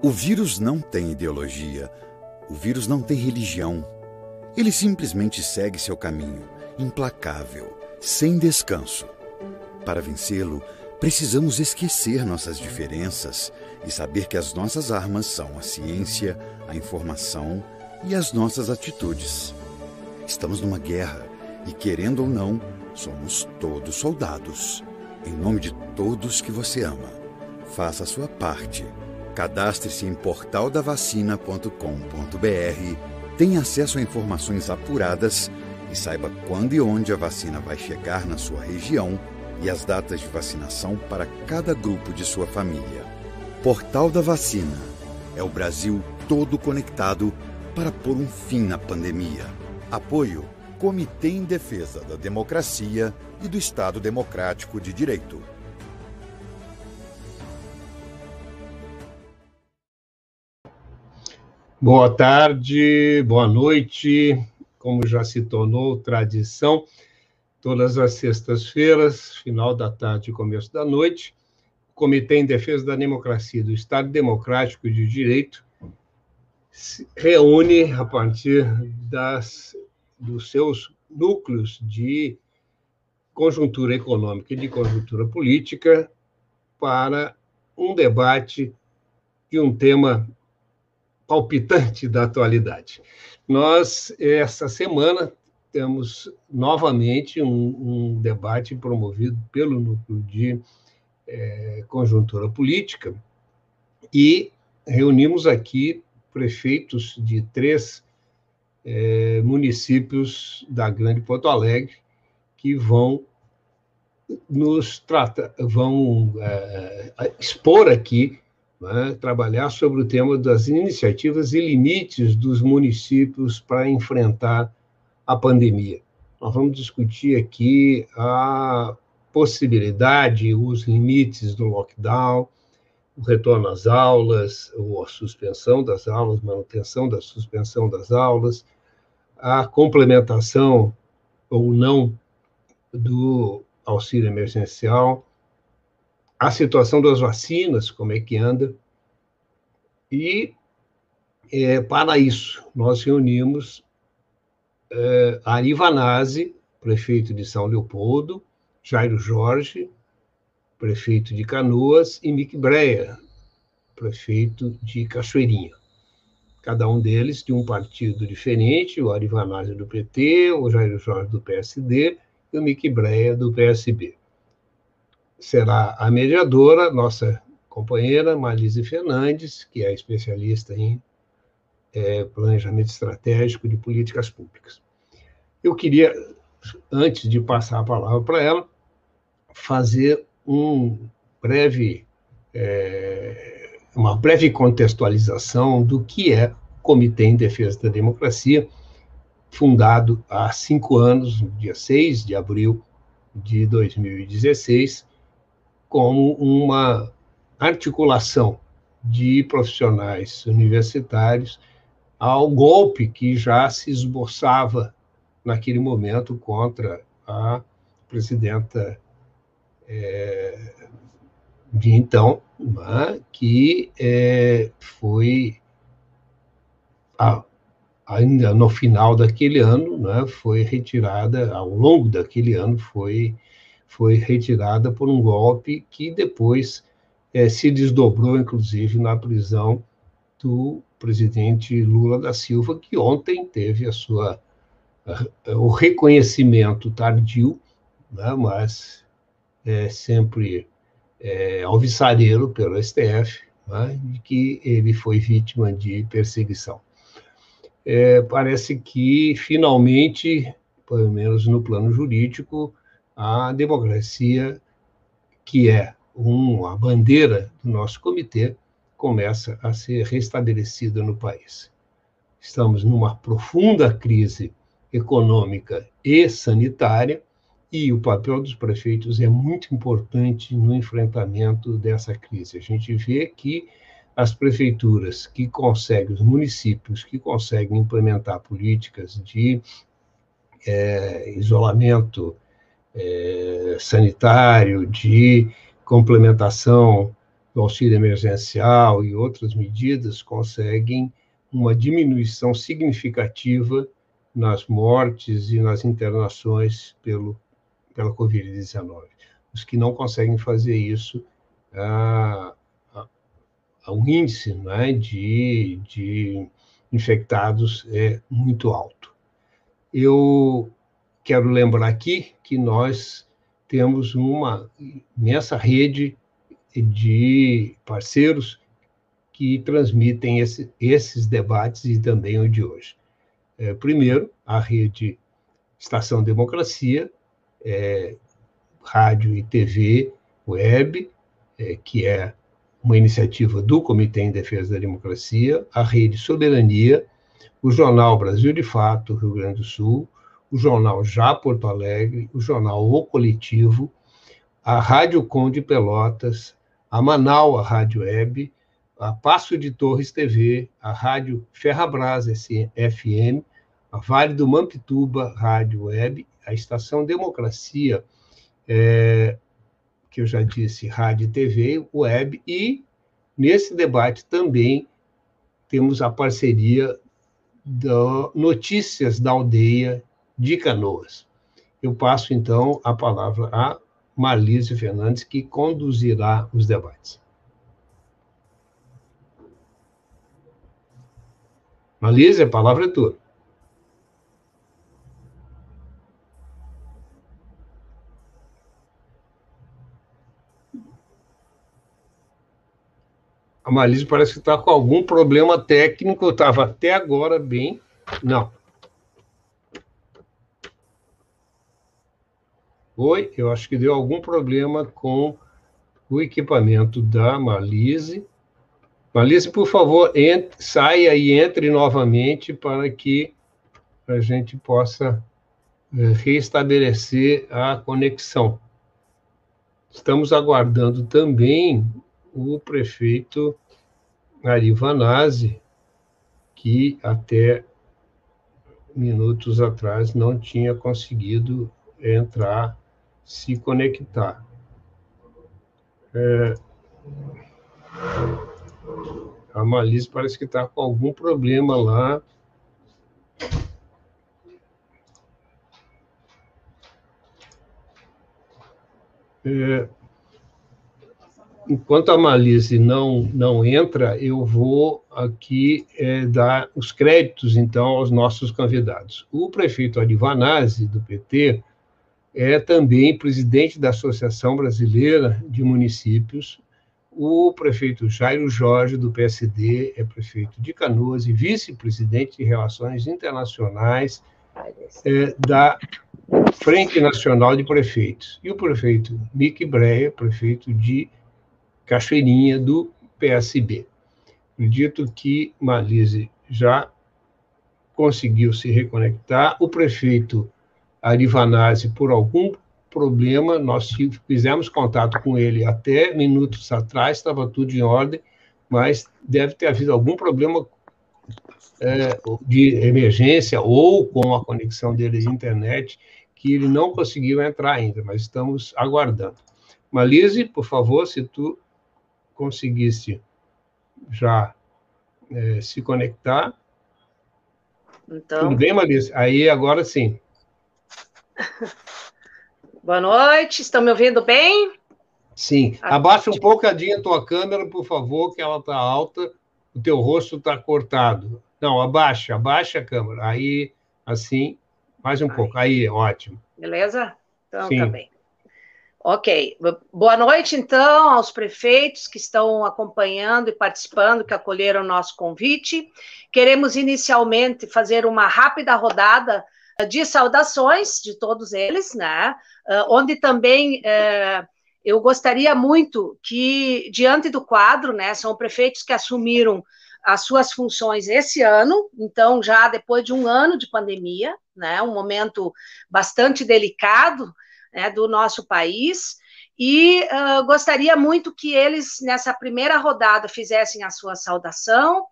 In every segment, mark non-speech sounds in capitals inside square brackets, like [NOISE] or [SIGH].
O vírus não tem ideologia, o vírus não tem religião. Ele simplesmente segue seu caminho, implacável, sem descanso. Para vencê-lo, precisamos esquecer nossas diferenças e saber que as nossas armas são a ciência, a informação e as nossas atitudes. Estamos numa guerra e, querendo ou não, somos todos soldados. Em nome de todos que você ama, faça a sua parte. Cadastre-se em portaldavacina.com.br, tenha acesso a informações apuradas e saiba quando e onde a vacina vai chegar na sua região e as datas de vacinação para cada grupo de sua família. Portal da Vacina é o Brasil todo conectado para pôr um fim na pandemia. Apoio Comitê em Defesa da Democracia e do Estado Democrático de Direito. Boa tarde, boa noite. Como já se tornou tradição, todas as sextas-feiras, final da tarde e começo da noite, o Comitê em Defesa da Democracia e do Estado Democrático de Direito se reúne a partir das dos seus núcleos de conjuntura econômica e de conjuntura política para um debate de um tema palpitante da atualidade. Nós, essa semana, temos novamente um, um debate promovido pelo núcleo de é, conjuntura política e reunimos aqui prefeitos de três é, municípios da Grande Porto Alegre que vão nos tratar, vão é, expor aqui, né, trabalhar sobre o tema das iniciativas e limites dos municípios para enfrentar a pandemia. Nós vamos discutir aqui a possibilidade, os limites do lockdown, o retorno às aulas, ou a suspensão das aulas, manutenção da suspensão das aulas, a complementação ou não do auxílio emergencial, a situação das vacinas, como é que anda. E, é, para isso, nós reunimos é, Ari Vanazzi, prefeito de São Leopoldo, Jairo Jorge, prefeito de Canoas, e Mick Breia, prefeito de Cachoeirinha cada um deles de um partido diferente, o Arivanazzi do PT, o Jair Jorge do PSD e o Mick Breia do PSB. Será a mediadora, nossa companheira Malise Fernandes, que é especialista em é, planejamento estratégico de políticas públicas. Eu queria, antes de passar a palavra para ela, fazer um breve é, uma breve contextualização do que é o Comitê em Defesa da Democracia, fundado há cinco anos, no dia 6 de abril de 2016, como uma articulação de profissionais universitários ao golpe que já se esboçava naquele momento contra a presidenta é, de então, né, que é, foi a, ainda no final daquele ano, né, foi retirada, ao longo daquele ano, foi, foi retirada por um golpe que depois é, se desdobrou, inclusive, na prisão do presidente Lula da Silva, que ontem teve a sua o reconhecimento tardio, né, mas é sempre é, alvissareiro pelo STF, né, de que ele foi vítima de perseguição. É, parece que, finalmente, pelo menos no plano jurídico, a democracia, que é uma bandeira do nosso comitê, começa a ser restabelecida no país. Estamos numa profunda crise econômica e sanitária, e o papel dos prefeitos é muito importante no enfrentamento dessa crise. A gente vê que as prefeituras que conseguem, os municípios que conseguem implementar políticas de é, isolamento é, sanitário, de complementação do auxílio emergencial e outras medidas conseguem uma diminuição significativa nas mortes e nas internações pelo, pela Covid-19. Os que não conseguem fazer isso, há, há um índice né, de, de infectados é muito alto. Eu quero lembrar aqui que nós temos uma imensa rede de parceiros que transmitem esse, esses debates e também o de hoje. É, primeiro, a rede Estação Democracia, é, rádio e TV web, é, que é uma iniciativa do Comitê em Defesa da Democracia, a Rede Soberania, o Jornal Brasil de Fato, Rio Grande do Sul, o Jornal Já Porto Alegre, o Jornal O Coletivo, a Rádio Conde Pelotas, a Manaus Rádio Web, a Passo de Torres TV, a Rádio Ferrabras FM, a Vale do Mampituba Rádio Web, a Estação Democracia, é, que eu já disse, rádio TV, web, e nesse debate também temos a parceria da Notícias da Aldeia de Canoas. Eu passo, então, a palavra a Marlise Fernandes, que conduzirá os debates. Marlise, a palavra é tua. A Marlise parece que está com algum problema técnico, estava até agora bem. Não. Oi, eu acho que deu algum problema com o equipamento da Marlise. Marlise, por favor, entre, saia e entre novamente para que a gente possa eh, restabelecer a conexão. Estamos aguardando também o prefeito Ari Vanazzi, que até minutos atrás não tinha conseguido entrar, se conectar. É, a Malise parece que está com algum problema lá. É, enquanto a Malise não, não entra, eu vou aqui é, dar os créditos, então, aos nossos convidados. O prefeito Arivanazzi, do PT, é também presidente da Associação Brasileira de Municípios. O prefeito Jairo Jorge, do PSD, é prefeito de Canoas e vice-presidente de Relações Internacionais é, da Frente Nacional de Prefeitos. E o prefeito Mick Breyer, prefeito de Cachoeirinha, do PSB. Acredito que Malise já conseguiu se reconectar. O prefeito Arivanazzi, por algum problema, nós fizemos contato com ele até minutos atrás, estava tudo em ordem, mas deve ter havido algum problema é, de emergência ou com a conexão dele de internet, que ele não conseguiu entrar ainda, mas estamos aguardando. Malise, por favor, se tu conseguisse já é, se conectar. Então... Tudo bem, Malícia? Aí, agora sim. [LAUGHS] Boa noite, estão me ouvindo bem? Sim. Ah, Abaixa um pouquinho a tua câmera, por favor, que ela está alta, o teu rosto está cortado. Não, abaixa, abaixa a câmera. Aí, assim, mais um Aí. pouco. Aí, ótimo. Beleza? Então, Sim. tá bem. Ok. Boa noite, então, aos prefeitos que estão acompanhando e participando, que acolheram o nosso convite. Queremos inicialmente fazer uma rápida rodada de saudações de todos eles, né? Ah, onde também eh, eu gostaria muito que, diante do quadro, né, são prefeitos que assumiram as suas funções esse ano, então já depois de um ano de pandemia, né, um momento bastante delicado, né, do nosso país. E uh, gostaria muito que eles, nessa primeira rodada, fizessem a sua saudação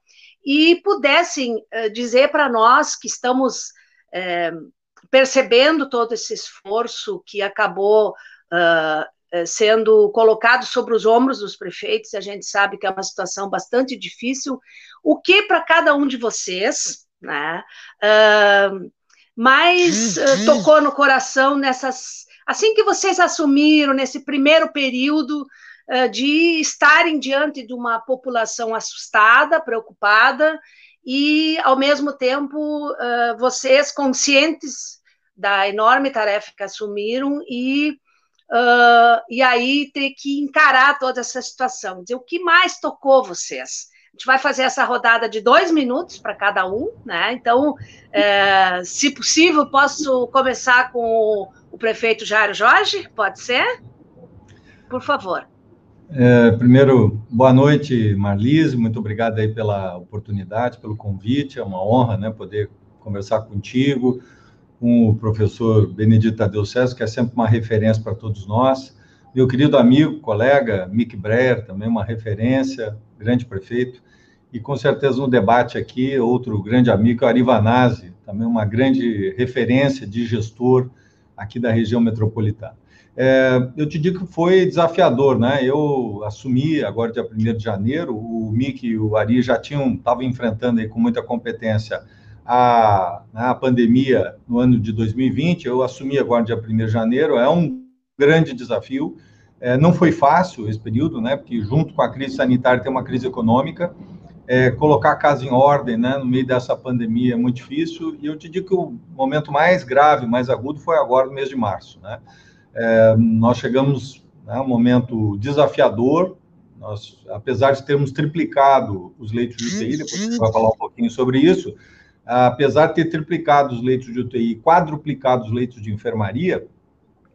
e pudessem uh, dizer para nós que estamos uh, percebendo todo esse esforço que acabou eh, sendo colocado sobre os ombros dos prefeitos, a gente sabe que é uma situação bastante difícil. O que para cada um de vocês, né, uh, mais uh, tocou no coração nessas, assim que vocês assumiram nesse primeiro período uh, de estarem diante de uma população assustada, preocupada e, ao mesmo tempo, vocês conscientes da enorme tarefa que assumiram e Uh, e aí ter que encarar toda essa situação. Dizer o que mais tocou vocês. A gente vai fazer essa rodada de dois minutos para cada um, né? Então, é, se possível, posso começar com o, o, prefeito Jairo Jorge? Pode ser? Por favor. É, primeiro, boa noite, Marlise. Muito obrigado aí pela oportunidade, pelo convite. É uma honra, né, poder conversar contigo com o professor Benedito Tadeu César, que é sempre uma referência para todos nós. Meu querido amigo, colega, Mick Breyer, também uma referência, grande prefeito. E com certeza no debate aqui, outro grande amigo, Ari Vanazzi, também uma grande referência de gestor aqui da região metropolitana. É, eu te digo que foi desafiador, né? Eu assumi agora dia 1 de janeiro, o Mick e o Ari já tinham, estavam enfrentando aí com muita competência a, né, a pandemia no ano de 2020, eu assumi agora dia 1 de janeiro, é um grande desafio. É, não foi fácil esse período, né? Porque junto com a crise sanitária tem uma crise econômica. É, colocar a casa em ordem, né? No meio dessa pandemia é muito difícil. E eu te digo que o momento mais grave, mais agudo, foi agora no mês de março, né? É, nós chegamos a né, um momento desafiador. Nós, apesar de termos triplicado os leitos de UTI, depois a gente vai falar um pouquinho sobre isso, apesar de ter triplicado os leitos de UTI quadruplicado os leitos de enfermaria,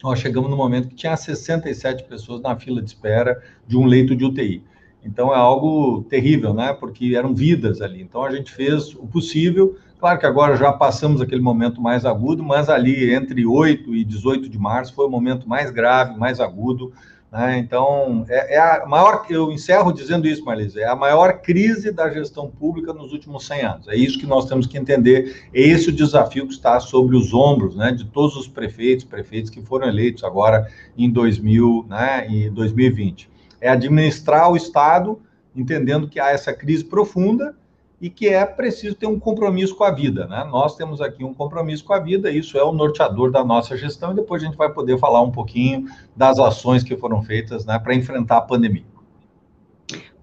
nós chegamos no momento que tinha 67 pessoas na fila de espera de um leito de UTI. Então é algo terrível, né? Porque eram vidas ali. Então a gente fez o possível. Claro que agora já passamos aquele momento mais agudo, mas ali entre 8 e 18 de março foi o momento mais grave, mais agudo. Né? Então, é, é, a maior, eu encerro dizendo isso, Marlise, é a maior crise da gestão pública nos últimos 100 anos. É isso que nós temos que entender. É esse o desafio que está sobre os ombros né, de todos os prefeitos, prefeitos que foram eleitos agora em 2000, né, em 2020. É administrar o Estado, entendendo que há essa crise profunda e que é preciso ter um compromisso com a vida. Né? Nós temos aqui um compromisso com a vida, isso é o norteador da nossa gestão, e depois a gente vai poder falar um pouquinho das ações que foram feitas né, para enfrentar a pandemia.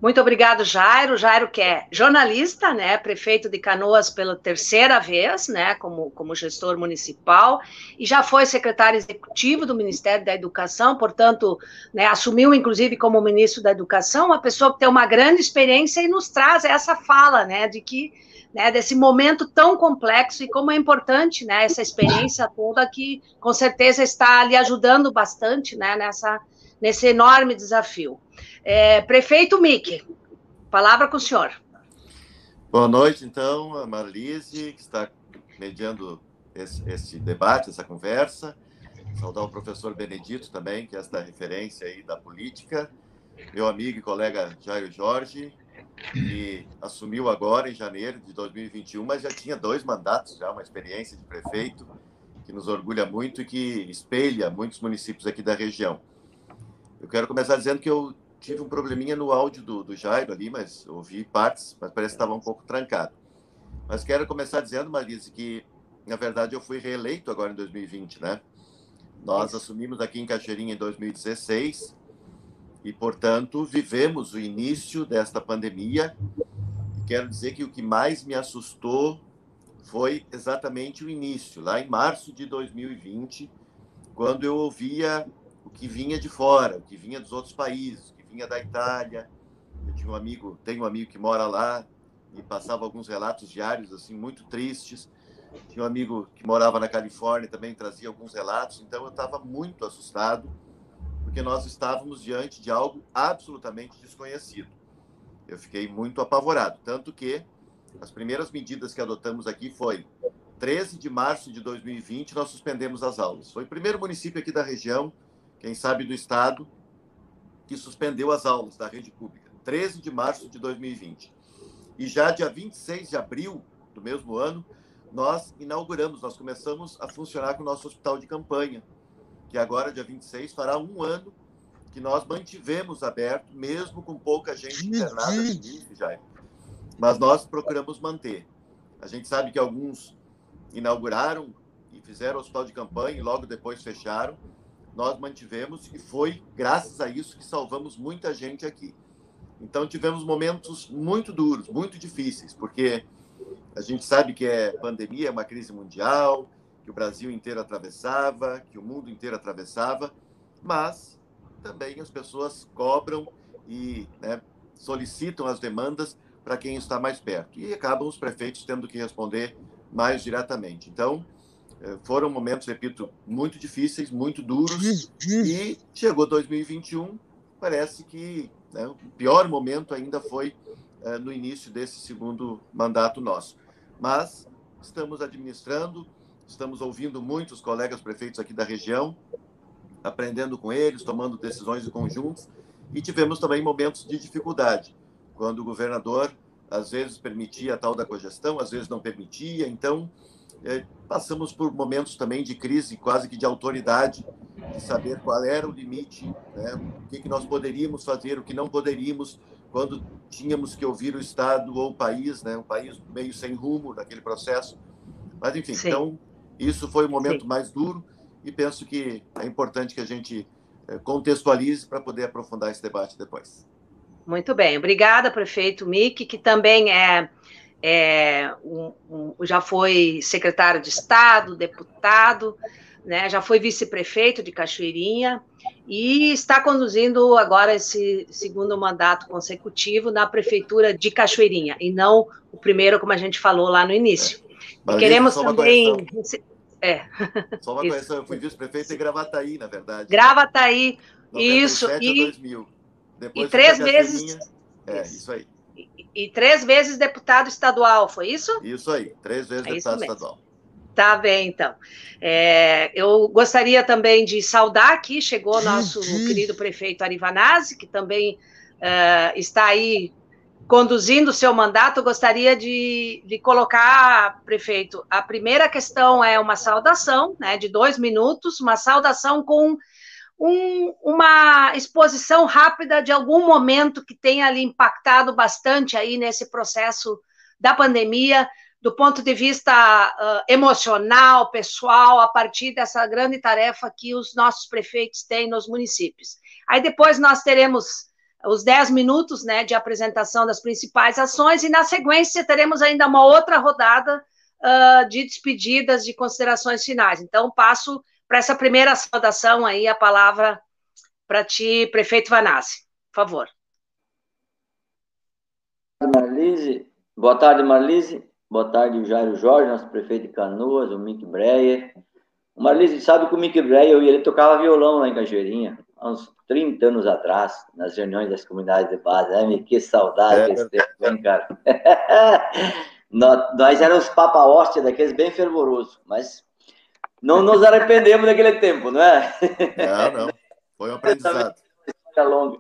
Muito obrigado, Jairo. Jairo que é jornalista, né, prefeito de Canoas pela terceira vez, né, como, como gestor municipal, e já foi secretário executivo do Ministério da Educação, portanto, né, assumiu inclusive como ministro da Educação, uma pessoa que tem uma grande experiência e nos traz essa fala, né, de que né, desse momento tão complexo e como é importante, né, essa experiência toda que com certeza está lhe ajudando bastante, né, nessa nesse enorme desafio. É, prefeito Mick, palavra com o senhor. Boa noite, então, a Marlise, que está mediando esse, esse, debate, essa conversa. Saudar o professor Benedito também, que é esta referência aí da política. Meu amigo e colega Jairo Jorge, que assumiu agora em janeiro de 2021, mas já tinha dois mandatos, já uma experiência de prefeito, que nos orgulha muito e que espelha muitos municípios aqui da região. Eu quero começar dizendo que eu tive um probleminha no áudio do, do Jairo ali, mas ouvi partes, mas parece que estava um pouco trancado. Mas quero começar dizendo, Marise, que na verdade eu fui reeleito agora em 2020, né? Nós assumimos aqui em Cachoeirinha em 2016 e, portanto, vivemos o início desta pandemia. E quero dizer que o que mais me assustou foi exatamente o início, lá em março de 2020, quando eu ouvia o que vinha de fora, o que vinha dos outros países, vinha da Itália. Eu tinha um amigo, tenho um amigo que mora lá e passava alguns relatos diários assim muito tristes. Tinha um amigo que morava na Califórnia também trazia alguns relatos. Então eu estava muito assustado porque nós estávamos diante de algo absolutamente desconhecido. Eu fiquei muito apavorado, tanto que as primeiras medidas que adotamos aqui foi 13 de março de 2020 nós suspendemos as aulas. Foi o primeiro município aqui da região quem sabe do Estado, que suspendeu as aulas da rede pública, 13 de março de 2020. E já dia 26 de abril do mesmo ano, nós inauguramos, nós começamos a funcionar com o nosso hospital de campanha, que agora, dia 26, fará um ano que nós mantivemos aberto, mesmo com pouca gente internada no início, Jair. Mas nós procuramos manter. A gente sabe que alguns inauguraram e fizeram hospital de campanha e logo depois fecharam. Nós mantivemos e foi graças a isso que salvamos muita gente aqui. Então tivemos momentos muito duros, muito difíceis, porque a gente sabe que é pandemia, é uma crise mundial, que o Brasil inteiro atravessava, que o mundo inteiro atravessava, mas também as pessoas cobram e né, solicitam as demandas para quem está mais perto. E acabam os prefeitos tendo que responder mais diretamente. Então, foram momentos, repito, muito difíceis, muito duros, e chegou 2021, parece que né, o pior momento ainda foi uh, no início desse segundo mandato nosso. Mas estamos administrando, estamos ouvindo muitos colegas prefeitos aqui da região, aprendendo com eles, tomando decisões em conjuntos, e tivemos também momentos de dificuldade, quando o governador às vezes permitia a tal da cogestão, às vezes não permitia, então é, passamos por momentos também de crise, quase que de autoridade, de saber qual era o limite, né? o que, que nós poderíamos fazer, o que não poderíamos, quando tínhamos que ouvir o Estado ou o país, né? um país meio sem rumo naquele processo. Mas, enfim, Sim. então, isso foi o momento Sim. mais duro e penso que é importante que a gente é, contextualize para poder aprofundar esse debate depois. Muito bem, obrigada, prefeito Mick, que também é é, um, um, já foi secretário de Estado, deputado, né, já foi vice-prefeito de Cachoeirinha e está conduzindo agora esse segundo mandato consecutivo na prefeitura de Cachoeirinha, e não o primeiro, como a gente falou lá no início. Queremos também. É. Só uma [LAUGHS] correção, eu fui vice-prefeito em Gravataí, na verdade. Gravataí, isso. E, 2000. Depois e três vezes. É, isso aí. E três vezes deputado estadual, foi isso? Isso aí, três vezes é deputado estadual. Tá bem, então. É, eu gostaria também de saudar aqui, chegou nosso querido prefeito Arivanazzi, que também uh, está aí conduzindo o seu mandato. Eu gostaria de, de colocar, prefeito, a primeira questão é uma saudação, né, de dois minutos, uma saudação com um, uma exposição rápida de algum momento que tenha ali impactado bastante aí nesse processo da pandemia, do ponto de vista uh, emocional, pessoal, a partir dessa grande tarefa que os nossos prefeitos têm nos municípios. Aí depois nós teremos os 10 minutos né, de apresentação das principais ações, e na sequência teremos ainda uma outra rodada uh, de despedidas, de considerações finais. Então, passo para essa primeira saudação aí, a palavra para ti, prefeito Vanassi, por favor. Marlise. Boa tarde, Marlise. Boa tarde, Jairo Jorge, nosso prefeito de Canoas, o Mick Breyer. O Marlise sabe que o Mick Breyer, eu e ele tocava violão lá em Cajueirinha, há uns 30 anos atrás, nas reuniões das comunidades de base. Ai, que saudade é, desse tempo, hein, cara? [LAUGHS] nós, nós éramos papa hóstia daqueles bem fervorosos, mas não nos arrependemos daquele tempo, não é? Não, não. Foi um aprendizado. longa.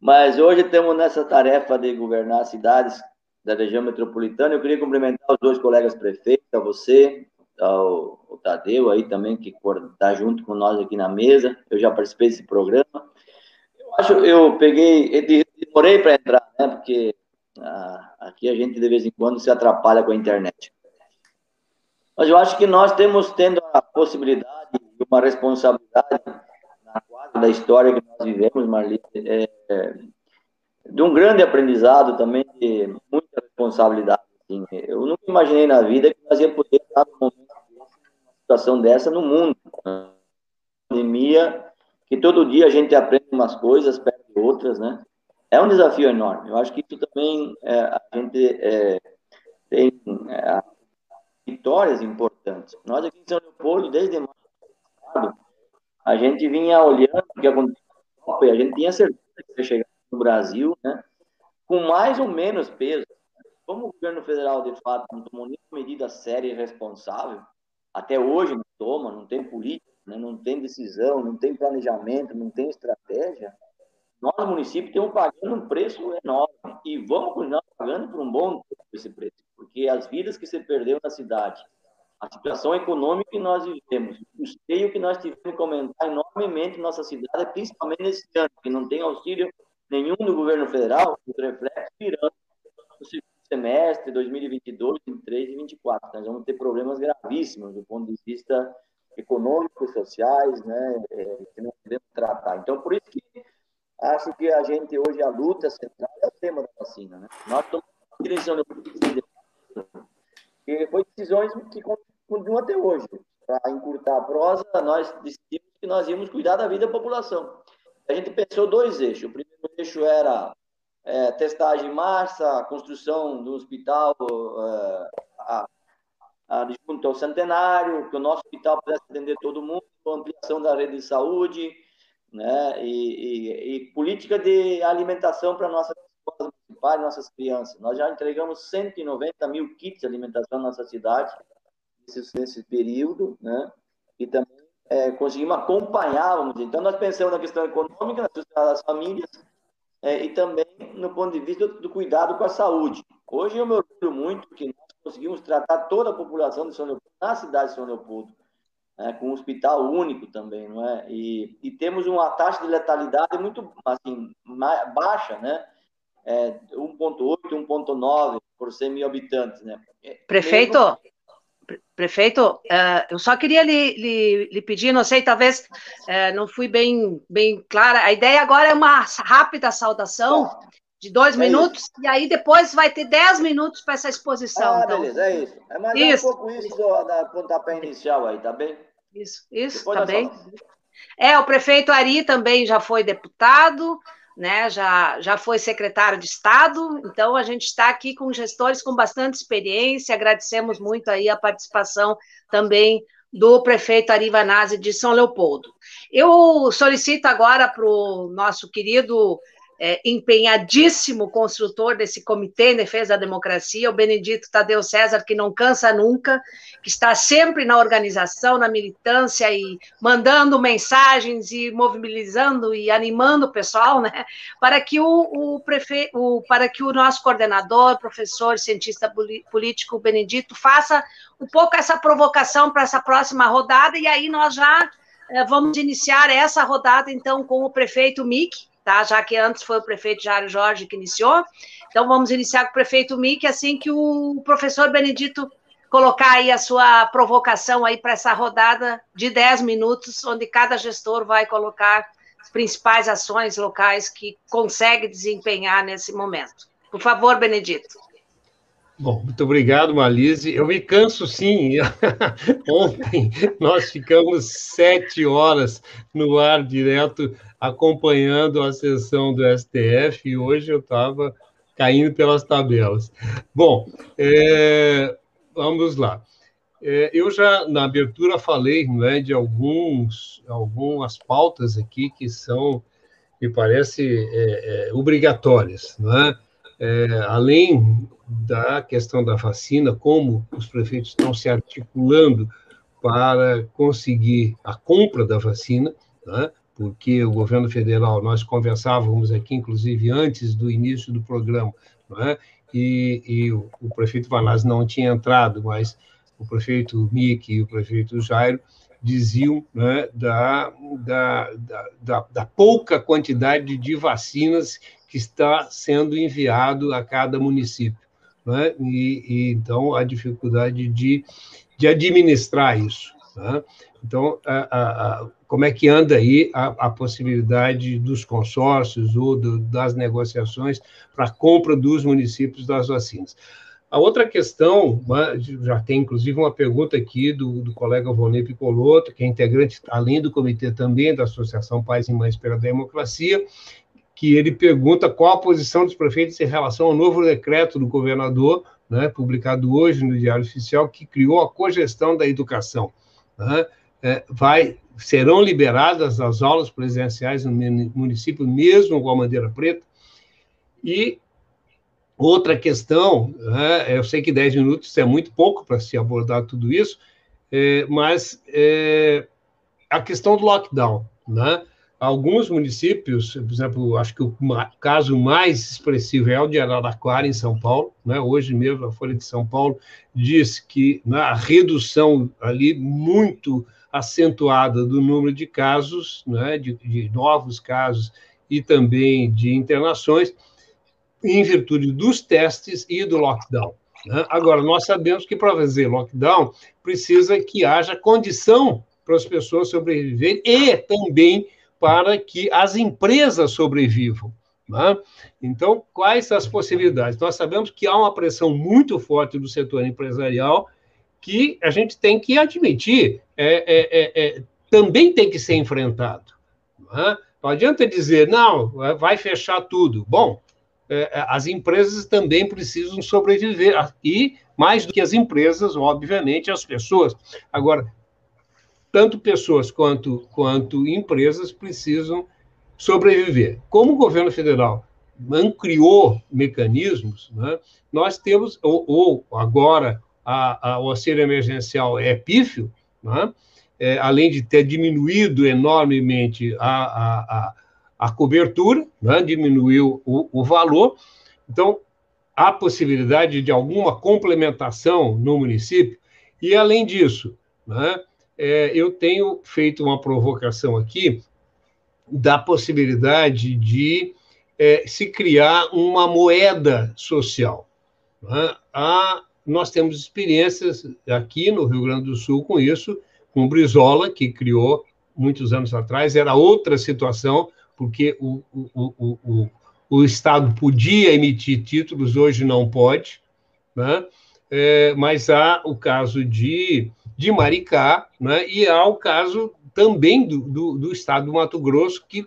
Mas hoje estamos nessa tarefa de governar cidades da região metropolitana. Eu queria cumprimentar os dois colegas prefeitos, a você, ao, ao Tadeu aí também, que está junto com nós aqui na mesa. Eu já participei desse programa. Eu acho, eu peguei, demorei para entrar, né? Porque ah, aqui a gente de vez em quando se atrapalha com a internet. Mas eu acho que nós temos tendo a possibilidade e uma responsabilidade na quadra da história que nós vivemos, Marli, é, é, de um grande aprendizado também, de muita responsabilidade. Assim. Eu nunca imaginei na vida que nós ia poder estar num momento uma situação dessa no mundo. Né? Pandemia, que todo dia a gente aprende umas coisas, perde outras, né? É um desafio enorme. Eu acho que isso também é, a gente é, tem é, vitórias importantes. Nós aqui em São Leopoldo, desde março a gente vinha olhando o que aconteceu e a gente tinha certeza que ia chegar no Brasil, né, com mais ou menos peso. Como o governo federal, de fato, não tomou nenhuma medida séria e responsável, até hoje não toma, não tem política, né, não tem decisão, não tem planejamento, não tem estratégia, nós, município, estamos pagando um preço enorme e vamos continuar pagando por um bom tempo esse preço, porque as vidas que se perdeu na cidade, a situação econômica que nós vivemos, o custeio que nós tivemos que aumentar enormemente em nossa cidade, principalmente nesse ano, que não tem auxílio nenhum do governo federal, o reflexo virando no segundo semestre, 2022, 2023 e 2024. Nós vamos ter problemas gravíssimos do ponto de vista econômicos, sociais, né, é, que não podemos tratar. Então, por isso que acho que a gente hoje, a luta central é o tema da vacina. Né? Nós tomamos direção e foi decisões que continuam até hoje. Para encurtar a prosa, nós decidimos que nós íamos cuidar da vida da população. A gente pensou dois eixos. O primeiro eixo era é, testagem em massa, construção do hospital é, a, a, junto ao centenário, que o nosso hospital pudesse atender todo mundo, ampliação da rede de saúde, né, e, e, e política de alimentação para nossas escolas municipais, nossas crianças. Nós já entregamos 190 mil kits de alimentação na nossa cidade nesse, nesse período, né, e também é, conseguimos acompanhar, vamos dizer. Então, nós pensamos na questão econômica, na questão das famílias, é, e também no ponto de vista do, do, cuidado com a saúde. Hoje eu me orgulho muito que nós conseguimos tratar toda a população de São Leopoldo, na cidade de São Leopoldo, né, com um hospital único também, não é? E, e temos uma taxa de letalidade muito assim, baixa, né? É, 1,8, 1,9 por 100 mil habitantes, né? É, Prefeito, Mesmo... Prefeito, uh, eu só queria lhe, lhe, lhe, pedir, não sei, talvez uh, não fui bem, bem clara. A ideia agora é uma rápida saudação de dois é minutos, isso. e aí depois vai ter dez minutos para essa exposição. Ah, então. beleza, é isso. É mais isso. um pouco isso do, da pontapé inicial aí, tá bem? Isso, isso, depois tá bem. É, o prefeito Ari também já foi deputado, né, já, já foi secretário de Estado, então a gente está aqui com gestores com bastante experiência, agradecemos muito aí a participação também do prefeito Arivanazzi de São Leopoldo. Eu solicito agora para o nosso querido é, empenhadíssimo construtor desse Comitê em Defesa da Democracia, o Benedito Tadeu César, que não cansa nunca, que está sempre na organização, na militância e mandando mensagens e mobilizando e animando o pessoal, né, para que o, o prefeito, para que o nosso coordenador, professor, cientista político Benedito faça um pouco essa provocação para essa próxima rodada e aí nós já é, vamos iniciar essa rodada então com o prefeito Mick tá? Já que antes foi o prefeito Jário Jorge que iniciou. Então vamos iniciar com o prefeito Mick, assim que o professor Benedito colocar aí a sua provocação aí para essa rodada de 10 minutos, onde cada gestor vai colocar as principais ações locais que consegue desempenhar nesse momento. Por favor, Benedito. Bom, muito obrigado, Malise. Eu me canso sim. [LAUGHS] Ontem nós ficamos sete horas no ar direto acompanhando a sessão do STF e hoje eu estava caindo pelas tabelas. Bom, é, vamos lá. É, eu já na abertura falei é, de alguns, algumas pautas aqui que são, me parece, é, é obrigatórias. Não é? É, além da questão da vacina, como os prefeitos estão se articulando para conseguir a compra da vacina, né? porque o governo federal, nós conversávamos aqui, inclusive, antes do início do programa, né? e, e o, o, prefeito Vanaz não tinha entrado, mas o prefeito Mick e o prefeito Jairo diziam né, da, da, da, da, pouca quantidade de vacinas que está sendo enviado a cada município. Né? E, e, então, a dificuldade de, de administrar isso. Né? Então, a, a, como é que anda aí a, a possibilidade dos consórcios ou do, das negociações para a compra dos municípios das vacinas? A outra questão, né, já tem inclusive uma pergunta aqui do, do colega Vonei Picoloto, que é integrante, além do comitê também da Associação Pais e Mães pela Democracia, que ele pergunta qual a posição dos prefeitos em relação ao novo decreto do governador, né, publicado hoje no Diário Oficial, que criou a cogestão da educação. Né? É, vai, serão liberadas as aulas presenciais no município, mesmo com a bandeira preta. E outra questão, né, eu sei que 10 minutos é muito pouco para se abordar tudo isso, é, mas é, a questão do lockdown. Né? Alguns municípios, por exemplo, acho que o caso mais expressivo é o de Araraquara, em São Paulo. Né? Hoje mesmo, a Folha de São Paulo diz que né, a redução ali muito acentuada do número de casos, né, de, de novos casos e também de internações, em virtude dos testes e do lockdown. Né? Agora, nós sabemos que para fazer lockdown precisa que haja condição para as pessoas sobreviverem e também para que as empresas sobrevivam. Né? Então, quais as possibilidades? Nós sabemos que há uma pressão muito forte do setor empresarial que a gente tem que admitir, é, é, é, é também tem que ser enfrentado. Né? Não adianta dizer, não, vai fechar tudo. Bom, é, é, as empresas também precisam sobreviver, e mais do que as empresas, obviamente, as pessoas. Agora, tanto pessoas quanto, quanto empresas precisam sobreviver. Como o governo federal criou mecanismos, né, nós temos, ou, ou agora a, a, o auxílio emergencial é pífio, né, é, além de ter diminuído enormemente a, a, a cobertura, né, diminuiu o, o valor, então há possibilidade de alguma complementação no município, e além disso, né, é, eu tenho feito uma provocação aqui da possibilidade de é, se criar uma moeda social. Né? Há, nós temos experiências aqui no Rio Grande do Sul com isso, com Brizola, que criou muitos anos atrás, era outra situação, porque o, o, o, o, o Estado podia emitir títulos, hoje não pode, né? É, mas há o caso de de Maricá, né? e há o caso também do, do, do, estado do Mato Grosso, que,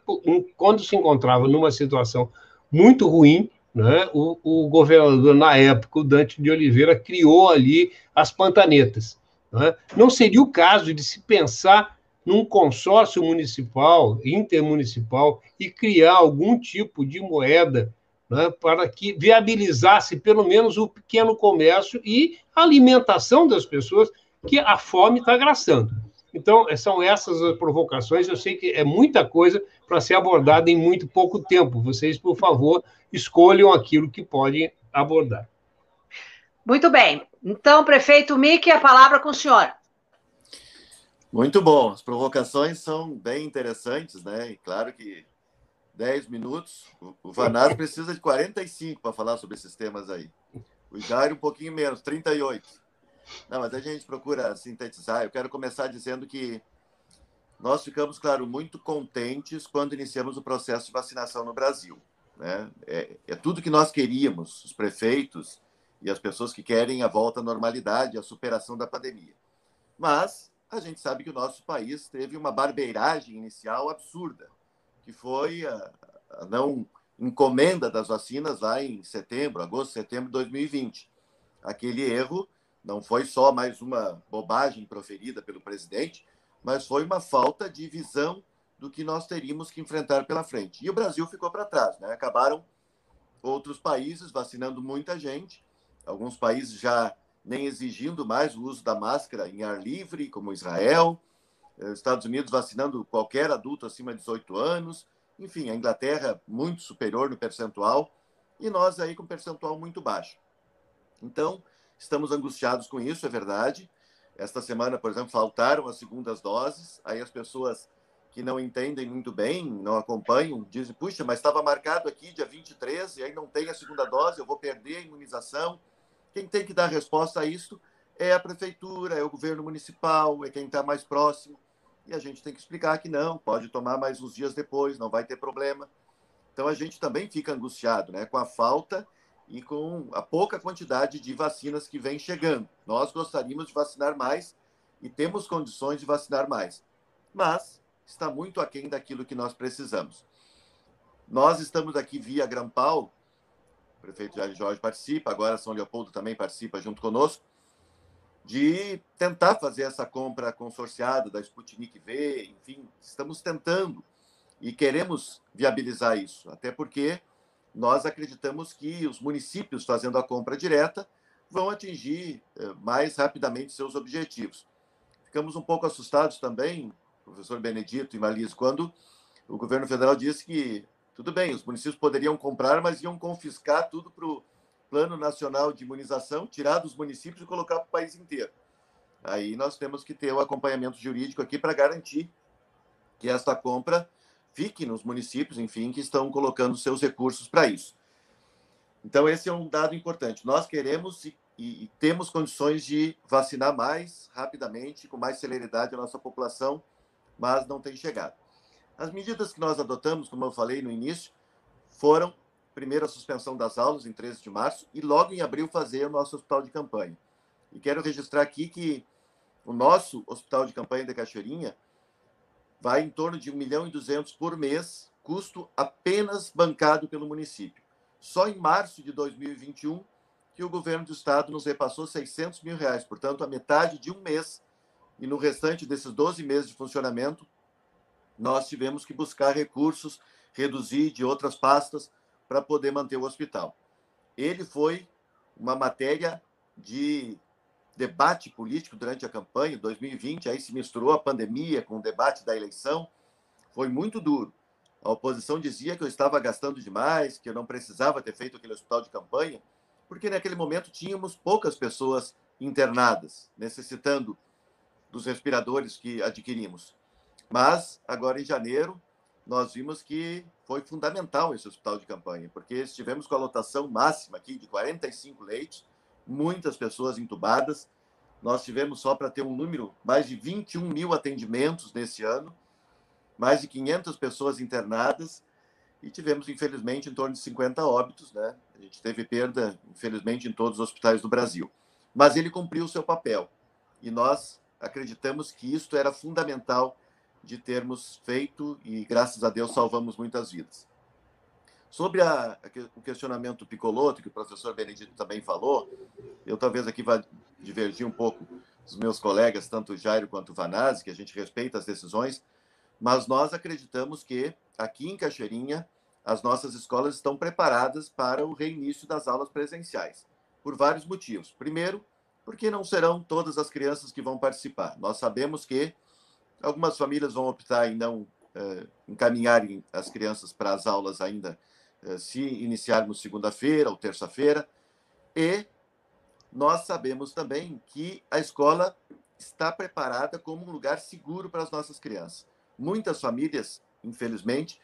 quando se encontrava numa situação muito ruim, né? o, o governador, na época, o Dante de Oliveira, criou ali as pantanetas. Né? Não seria o caso de se pensar num consórcio municipal, intermunicipal, e criar algum tipo de moeda né, para que viabilizasse pelo menos o pequeno comércio e a alimentação das pessoas que a fome está graçando. Então, são essas as provocações. Eu sei que é muita coisa para ser abordada em muito pouco tempo. Vocês, por favor, escolham aquilo que podem abordar. Muito bem. Então, prefeito Mickey, a palavra com o senhor. Muito bom. As provocações são bem interessantes, né? E claro que 10 minutos. O Vanaz precisa de 45 para falar sobre esses temas aí. O Jair um pouquinho menos, 38. Não, mas a gente procura sintetizar. Eu quero começar dizendo que nós ficamos, claro, muito contentes quando iniciamos o processo de vacinação no Brasil. Né? É, é tudo que nós queríamos, os prefeitos e as pessoas que querem a volta à normalidade, a superação da pandemia. Mas a gente sabe que o nosso país teve uma barbeiragem inicial absurda, que foi a, a não encomenda das vacinas lá em setembro, agosto, setembro de 2020. Aquele erro não foi só mais uma bobagem proferida pelo presidente, mas foi uma falta de visão do que nós teríamos que enfrentar pela frente. E o Brasil ficou para trás, né? Acabaram outros países vacinando muita gente, alguns países já nem exigindo mais o uso da máscara em ar livre, como Israel, eh, Estados Unidos vacinando qualquer adulto acima de 18 anos, enfim, a Inglaterra muito superior no percentual e nós aí com percentual muito baixo. Então, Estamos angustiados com isso, é verdade. Esta semana, por exemplo, faltaram as segundas doses. Aí as pessoas que não entendem muito bem, não acompanham, dizem: puxa, mas estava marcado aqui dia 23 e aí não tem a segunda dose, eu vou perder a imunização. Quem tem que dar resposta a isso é a prefeitura, é o governo municipal, é quem está mais próximo. E a gente tem que explicar que não, pode tomar mais uns dias depois, não vai ter problema. Então a gente também fica angustiado né, com a falta e com a pouca quantidade de vacinas que vem chegando. Nós gostaríamos de vacinar mais e temos condições de vacinar mais, mas está muito aquém daquilo que nós precisamos. Nós estamos aqui via Grampal, o prefeito Jair Jorge participa, agora São Leopoldo também participa junto conosco, de tentar fazer essa compra consorciada da Sputnik V, enfim, estamos tentando e queremos viabilizar isso, até porque nós acreditamos que os municípios fazendo a compra direta vão atingir eh, mais rapidamente seus objetivos. Ficamos um pouco assustados também, professor Benedito e Marlise, quando o governo federal disse que tudo bem, os municípios poderiam comprar, mas iam confiscar tudo para o Plano Nacional de Imunização, tirar dos municípios e colocar para o país inteiro. Aí nós temos que ter o acompanhamento jurídico aqui para garantir que esta compra fique nos municípios, enfim, que estão colocando seus recursos para isso. Então, esse é um dado importante. Nós queremos e, e, temos condições de vacinar mais rapidamente, com mais celeridade a nossa população, mas não tem chegado. As medidas que nós adotamos, como eu falei no início, foram, primeiro, a suspensão das aulas em 13 de março e logo em abril fazer o nosso hospital de campanha. E quero registrar aqui que o nosso hospital de campanha de Cachoeirinha vai em torno de 1 milhão e 200 por mês, custo apenas bancado pelo município. Só em março de 2021 que o governo do estado nos repassou 600 mil reais, portanto, a metade de um mês. E no restante desses 12 meses de funcionamento, nós tivemos que buscar recursos, reduzir de outras pastas para poder manter o hospital. Ele foi uma matéria de debate político durante a campanha 2020, aí se misturou a pandemia com o debate da eleição, foi muito duro. A oposição dizia que eu estava gastando demais, que eu não precisava ter feito aquele hospital de campanha, porque naquele momento tínhamos poucas pessoas internadas, necessitando dos respiradores que adquirimos. Mas, agora em janeiro, nós vimos que foi fundamental esse hospital de campanha, porque estivemos com a lotação máxima aqui de 45 leitos, muitas pessoas entubadas. Nós tivemos, só para ter um número, mais de 21 mil atendimentos nesse ano, mais de 500 pessoas internadas e tivemos, infelizmente, em torno de 50 óbitos. Né? A gente teve perda, infelizmente, em todos os hospitais do Brasil. Mas ele cumpriu o seu papel e nós acreditamos que isto era fundamental de termos feito e, graças a Deus, salvamos muitas vidas. Sobre a, o questionamento Picoloto, que o professor Benedito também falou, eu talvez aqui vá divergir um pouco dos meus colegas, tanto Jairo quanto Vanazzi, que a gente respeita as decisões, mas nós acreditamos que aqui em Cachoeirinha as nossas escolas estão preparadas para o reinício das aulas presenciais, por vários motivos. Primeiro, porque não serão todas as crianças que vão participar. Nós sabemos que algumas famílias vão optar em não eh, encaminharem as crianças para as aulas ainda se iniciarmos segunda-feira ou terça-feira. E nós sabemos também que a escola está preparada como um lugar seguro para as nossas crianças. Muitas famílias, infelizmente,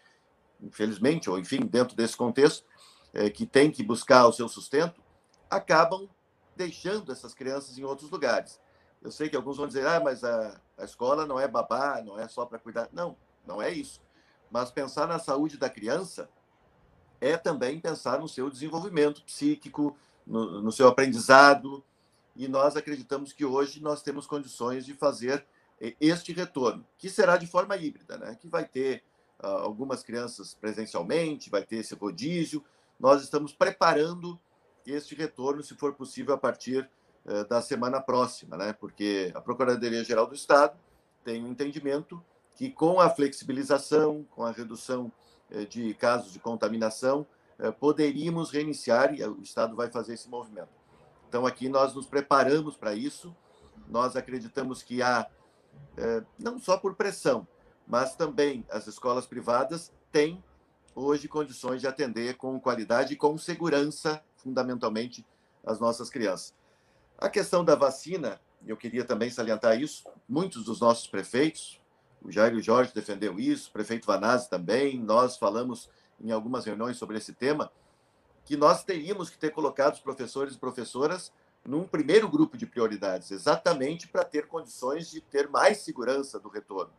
infelizmente, ou enfim, dentro desse contexto, é, que tem que buscar o seu sustento, acabam deixando essas crianças em outros lugares. Eu sei que alguns vão dizer, ah, mas a, a escola não é babá, não é só para cuidar. Não, não é isso. Mas pensar na saúde da criança é também pensar no seu desenvolvimento psíquico, no, no seu aprendizado. E nós acreditamos que hoje nós temos condições de fazer este retorno, que será de forma híbrida, né? que vai ter uh, algumas crianças presencialmente, vai ter esse rodízio. Nós estamos preparando este retorno, se for possível, a partir uh, da semana próxima, né? porque a Procuradoria-Geral do Estado tem um entendimento que, com a flexibilização, com a redução de casos de contaminação, poderíamos reiniciar e o Estado vai fazer esse movimento. Então, aqui nós nos preparamos para isso, nós acreditamos que há é, não só por pressão, mas também as escolas privadas têm hoje condições de atender com qualidade e com segurança, fundamentalmente, as nossas crianças. A questão da vacina, eu queria também salientar isso, muitos dos nossos prefeitos, o Jair Jorge defendeu isso, o prefeito Vanazzi também, nós falamos em algumas reuniões sobre esse tema, que nós teríamos que ter colocado os professores e professoras num primeiro grupo de prioridades, exatamente para ter condições de ter mais segurança do retorno.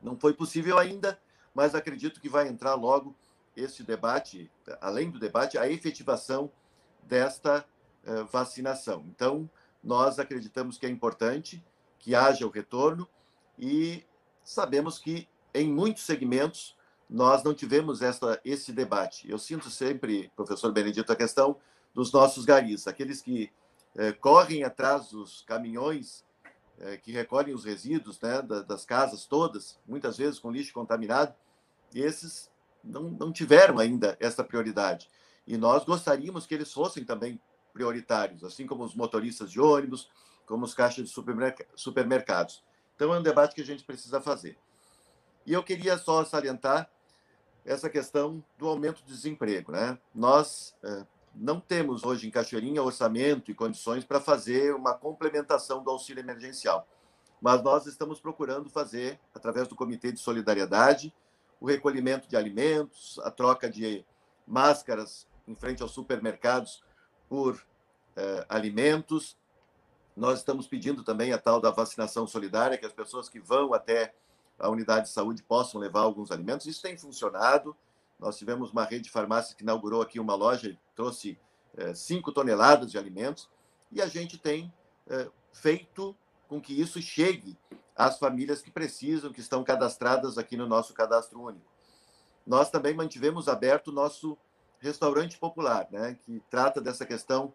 Não foi possível ainda, mas acredito que vai entrar logo este debate, além do debate, a efetivação desta uh, vacinação. Então, nós acreditamos que é importante que haja o retorno e sabemos que em muitos segmentos nós não tivemos esta, esse debate. Eu sinto sempre, professor Benedito, a questão dos nossos garis, aqueles que é, correm atrás dos caminhões é, que recolhem os resíduos né, das casas todas, muitas vezes com lixo contaminado, e esses não, não tiveram ainda essa prioridade. E nós gostaríamos que eles fossem também prioritários, assim como os motoristas de ônibus, como os caixas de supermercados. Então, é um debate que a gente precisa fazer. E eu queria só salientar essa questão do aumento do desemprego. Né? Nós é, não temos hoje em Cachoeirinha orçamento e condições para fazer uma complementação do auxílio emergencial, mas nós estamos procurando fazer, através do Comitê de Solidariedade, o recolhimento de alimentos, a troca de máscaras em frente aos supermercados por eh, alimentos. Nós estamos pedindo também a tal da vacinação solidária, que as pessoas que vão até a unidade de saúde possam levar alguns alimentos. Isso tem funcionado. Nós tivemos uma rede de que inaugurou aqui uma loja e trouxe 5 eh, toneladas de alimentos. E a gente tem eh, feito com que isso chegue às famílias que precisam, que estão cadastradas aqui no nosso cadastro único. Nós também mantivemos aberto o nosso restaurante popular, né, que trata dessa questão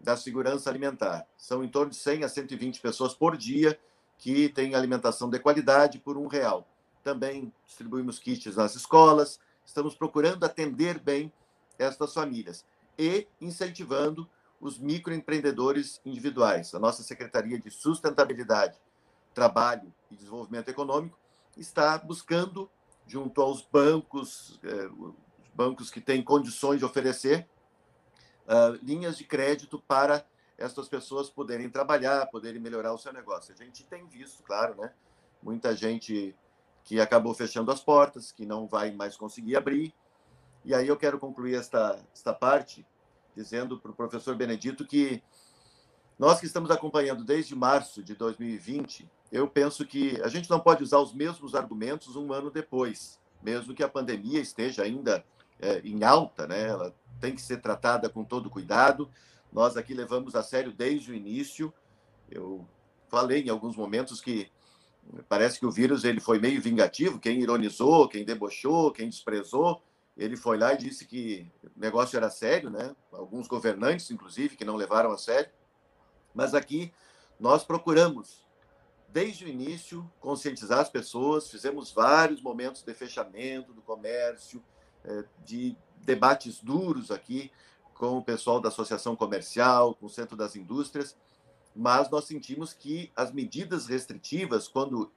da segurança alimentar. São em torno de 100 a 120 pessoas por dia que têm alimentação de qualidade por um real. Também distribuímos kits nas escolas, estamos procurando atender bem estas famílias e incentivando os microempreendedores individuais. A nossa Secretaria de Sustentabilidade, Trabalho e Desenvolvimento Econômico está buscando, junto aos bancos, eh, bancos que têm condições de oferecer, uh, linhas de crédito para essas pessoas poderem trabalhar, poderem melhorar o seu negócio. A gente tem visto, claro, né? Muita gente que acabou fechando as portas, que não vai mais conseguir abrir. E aí eu quero concluir esta, esta parte dizendo para o professor Benedito que nós que estamos acompanhando desde março de 2020, eu penso que a gente não pode usar os mesmos argumentos um ano depois, mesmo que a pandemia esteja ainda é, em alta, né? Ela tem que ser tratada com todo cuidado. Nós aqui levamos a sério desde o início. Eu falei em alguns momentos que parece que o vírus ele foi meio vingativo. Quem ironizou, quem debochou, quem desprezou, ele foi lá e disse que o negócio era sério, né? Alguns governantes, inclusive, que não levaram a sério. Mas aqui nós procuramos, desde o início, conscientizar as pessoas. Fizemos vários momentos de fechamento do comércio, de debates duros aqui com o pessoal da Associação Comercial, com o Centro das Indústrias, mas nós sentimos que as medidas restritivas, quando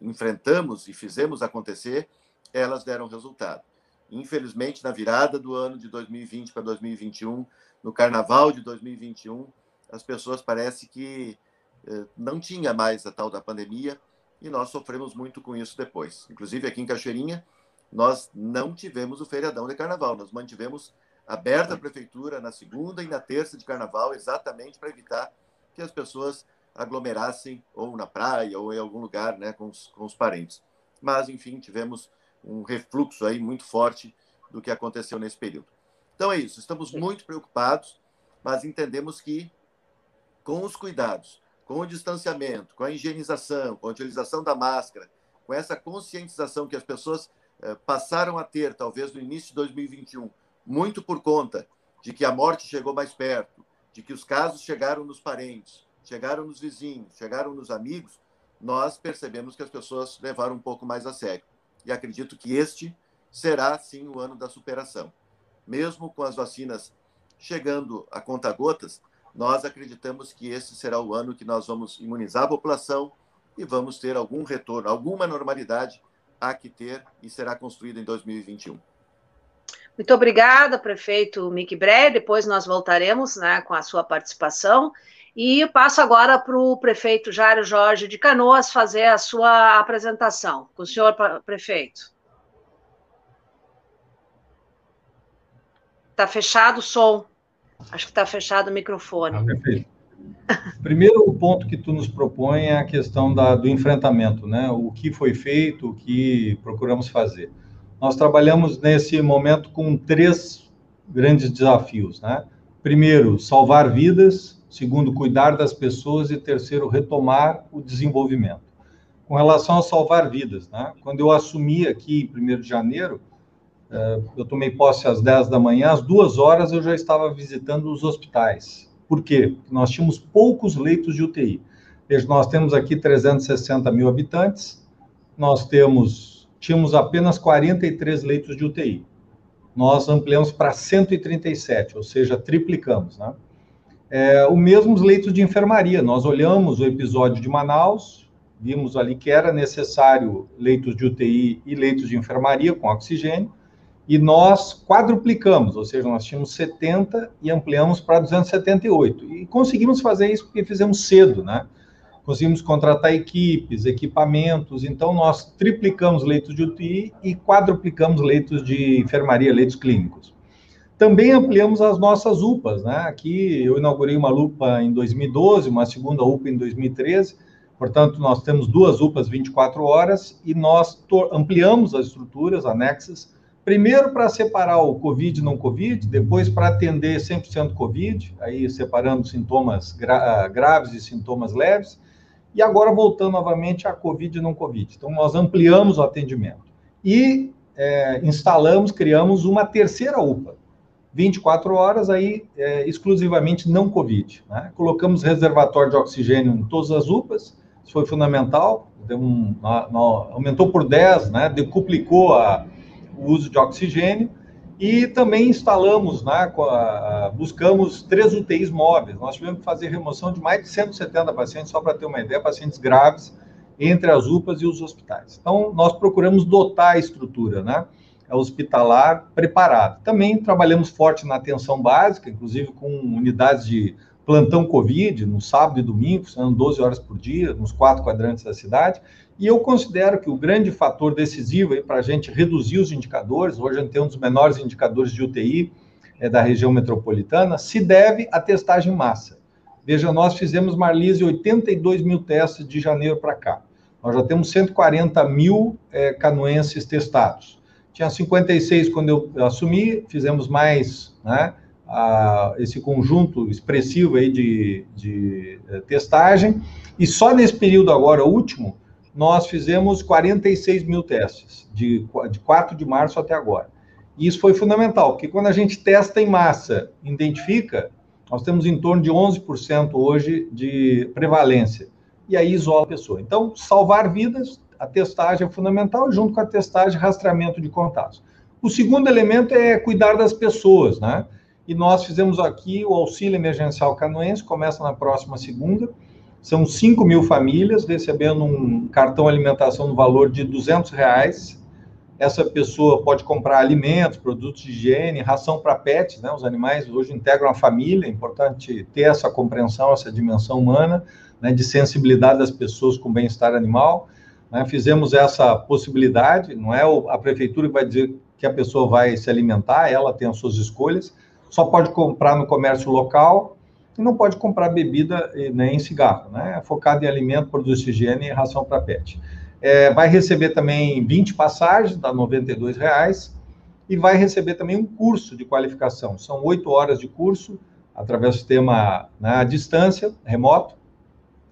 enfrentamos e fizemos acontecer, elas deram resultado. Infelizmente, na virada do ano de 2020 para 2021, no carnaval de 2021, as pessoas parece que eh, não tinha mais a tal da pandemia e nós sofremos muito com isso depois. Inclusive aqui em Cachoeirinha, nós não tivemos o feriadão de carnaval, nós mantivemos aberta a prefeitura na segunda e na terça de carnaval, exatamente para evitar que as pessoas aglomerassem ou na praia ou em algum lugar né, com, os, com os parentes. Mas, enfim, tivemos um refluxo aí muito forte do que aconteceu nesse período. Então é isso, estamos muito preocupados, mas entendemos que com os cuidados, com o distanciamento, com a higienização, com a utilização da máscara, com essa conscientização que as pessoas passaram a ter, talvez no início de 2021, muito por conta de que a morte chegou mais perto, de que os casos chegaram nos parentes, chegaram nos vizinhos, chegaram nos amigos, nós percebemos que as pessoas levaram um pouco mais a sério. E acredito que este será, sim, o ano da superação. Mesmo com as vacinas chegando a conta-gotas, nós acreditamos que esse será o ano que nós vamos imunizar a população e vamos ter algum retorno, alguma normalidade há que ter e será construída em 2021. Muito obrigada, prefeito Mick Bre. Depois nós voltaremos né, com a sua participação. E passo agora para o prefeito Jário Jorge de Canoas fazer a sua apresentação. Com o senhor, prefeito. Está fechado o som. Acho que está fechado o microfone. Ah, perfeito. Primeiro ponto que tu nos propõe é a questão da, do enfrentamento, né? O que foi feito, o que procuramos fazer. Nós trabalhamos nesse momento com três grandes desafios, né? Primeiro, salvar vidas. Segundo, cuidar das pessoas. E terceiro, retomar o desenvolvimento. Com relação a salvar vidas, né? Quando eu assumi aqui em 1 de janeiro, eh, eu tomei posse às 10 da manhã, às duas horas eu já estava visitando os hospitais por quê? Porque nós tínhamos poucos leitos de UTI. Veja, nós temos aqui 360 mil habitantes, nós temos, tínhamos apenas 43 leitos de UTI. Nós ampliamos para 137, ou seja, triplicamos, né? É, o mesmo leitos de enfermaria. Nós olhamos o episódio de Manaus, vimos ali que era necessário leitos de UTI e leitos de enfermaria com oxigênio, e nós quadruplicamos, ou seja, nós tínhamos 70 e ampliamos para 278. E conseguimos fazer isso porque fizemos cedo, né? Conseguimos contratar equipes, equipamentos, então nós triplicamos leitos de UTI e quadruplicamos leitos de enfermaria, leitos clínicos. Também ampliamos as nossas UPAs, né? Aqui eu inaugurei uma UPA em 2012, uma segunda UPA em 2013, portanto, nós temos duas UPAs 24 horas e nós ampliamos as estruturas anexas Primeiro para separar o COVID e não COVID, depois para atender 100% COVID, aí separando sintomas gra graves e sintomas leves, e agora voltando novamente a COVID e não COVID. Então, nós ampliamos o atendimento. E é, instalamos, criamos uma terceira UPA, 24 horas aí é, exclusivamente não Covid. Né? Colocamos reservatório de oxigênio em todas as UPAs, isso foi fundamental, um, aumentou por 10, né? decuplicou a o uso de oxigênio e também instalamos, né, buscamos três UTIs móveis. Nós tivemos que fazer remoção de mais de 170 pacientes, só para ter uma ideia, pacientes graves, entre as UPAs e os hospitais. Então, nós procuramos dotar a estrutura, né, hospitalar preparada. Também trabalhamos forte na atenção básica, inclusive com unidades de plantão Covid, no sábado e domingo, funcionando 12 horas por dia, nos quatro quadrantes da cidade, e eu considero que o grande fator decisivo para a gente reduzir os indicadores, hoje a gente tem um dos menores indicadores de UTI é, da região metropolitana, se deve à testagem massa. Veja, nós fizemos, Marlise, 82 mil testes de janeiro para cá. Nós já temos 140 mil é, canoenses testados. Tinha 56 quando eu assumi, fizemos mais, né, a, esse conjunto expressivo aí de, de, de é, testagem, e só nesse período agora último, nós fizemos 46 mil testes, de, de 4 de março até agora. E isso foi fundamental, porque quando a gente testa em massa, identifica, nós temos em torno de 11% hoje de prevalência. E aí isola a pessoa. Então, salvar vidas, a testagem é fundamental, junto com a testagem, rastreamento de contatos. O segundo elemento é cuidar das pessoas, né? E nós fizemos aqui o auxílio emergencial canoense, começa na próxima segunda, são 5 mil famílias recebendo um cartão alimentação no valor de 200 reais. Essa pessoa pode comprar alimentos, produtos de higiene, ração para pets, né? Os animais hoje integram a família, é importante ter essa compreensão, essa dimensão humana, né? de sensibilidade das pessoas com bem-estar animal. Né? Fizemos essa possibilidade, não é a prefeitura que vai dizer que a pessoa vai se alimentar, ela tem as suas escolhas, só pode comprar no comércio local, e não pode comprar bebida nem cigarro, né? É focado em alimento, produtos de higiene e ração para pet. É, vai receber também 20 passagens, dá 92 reais, e vai receber também um curso de qualificação. São oito horas de curso, através do sistema né, à distância, remoto,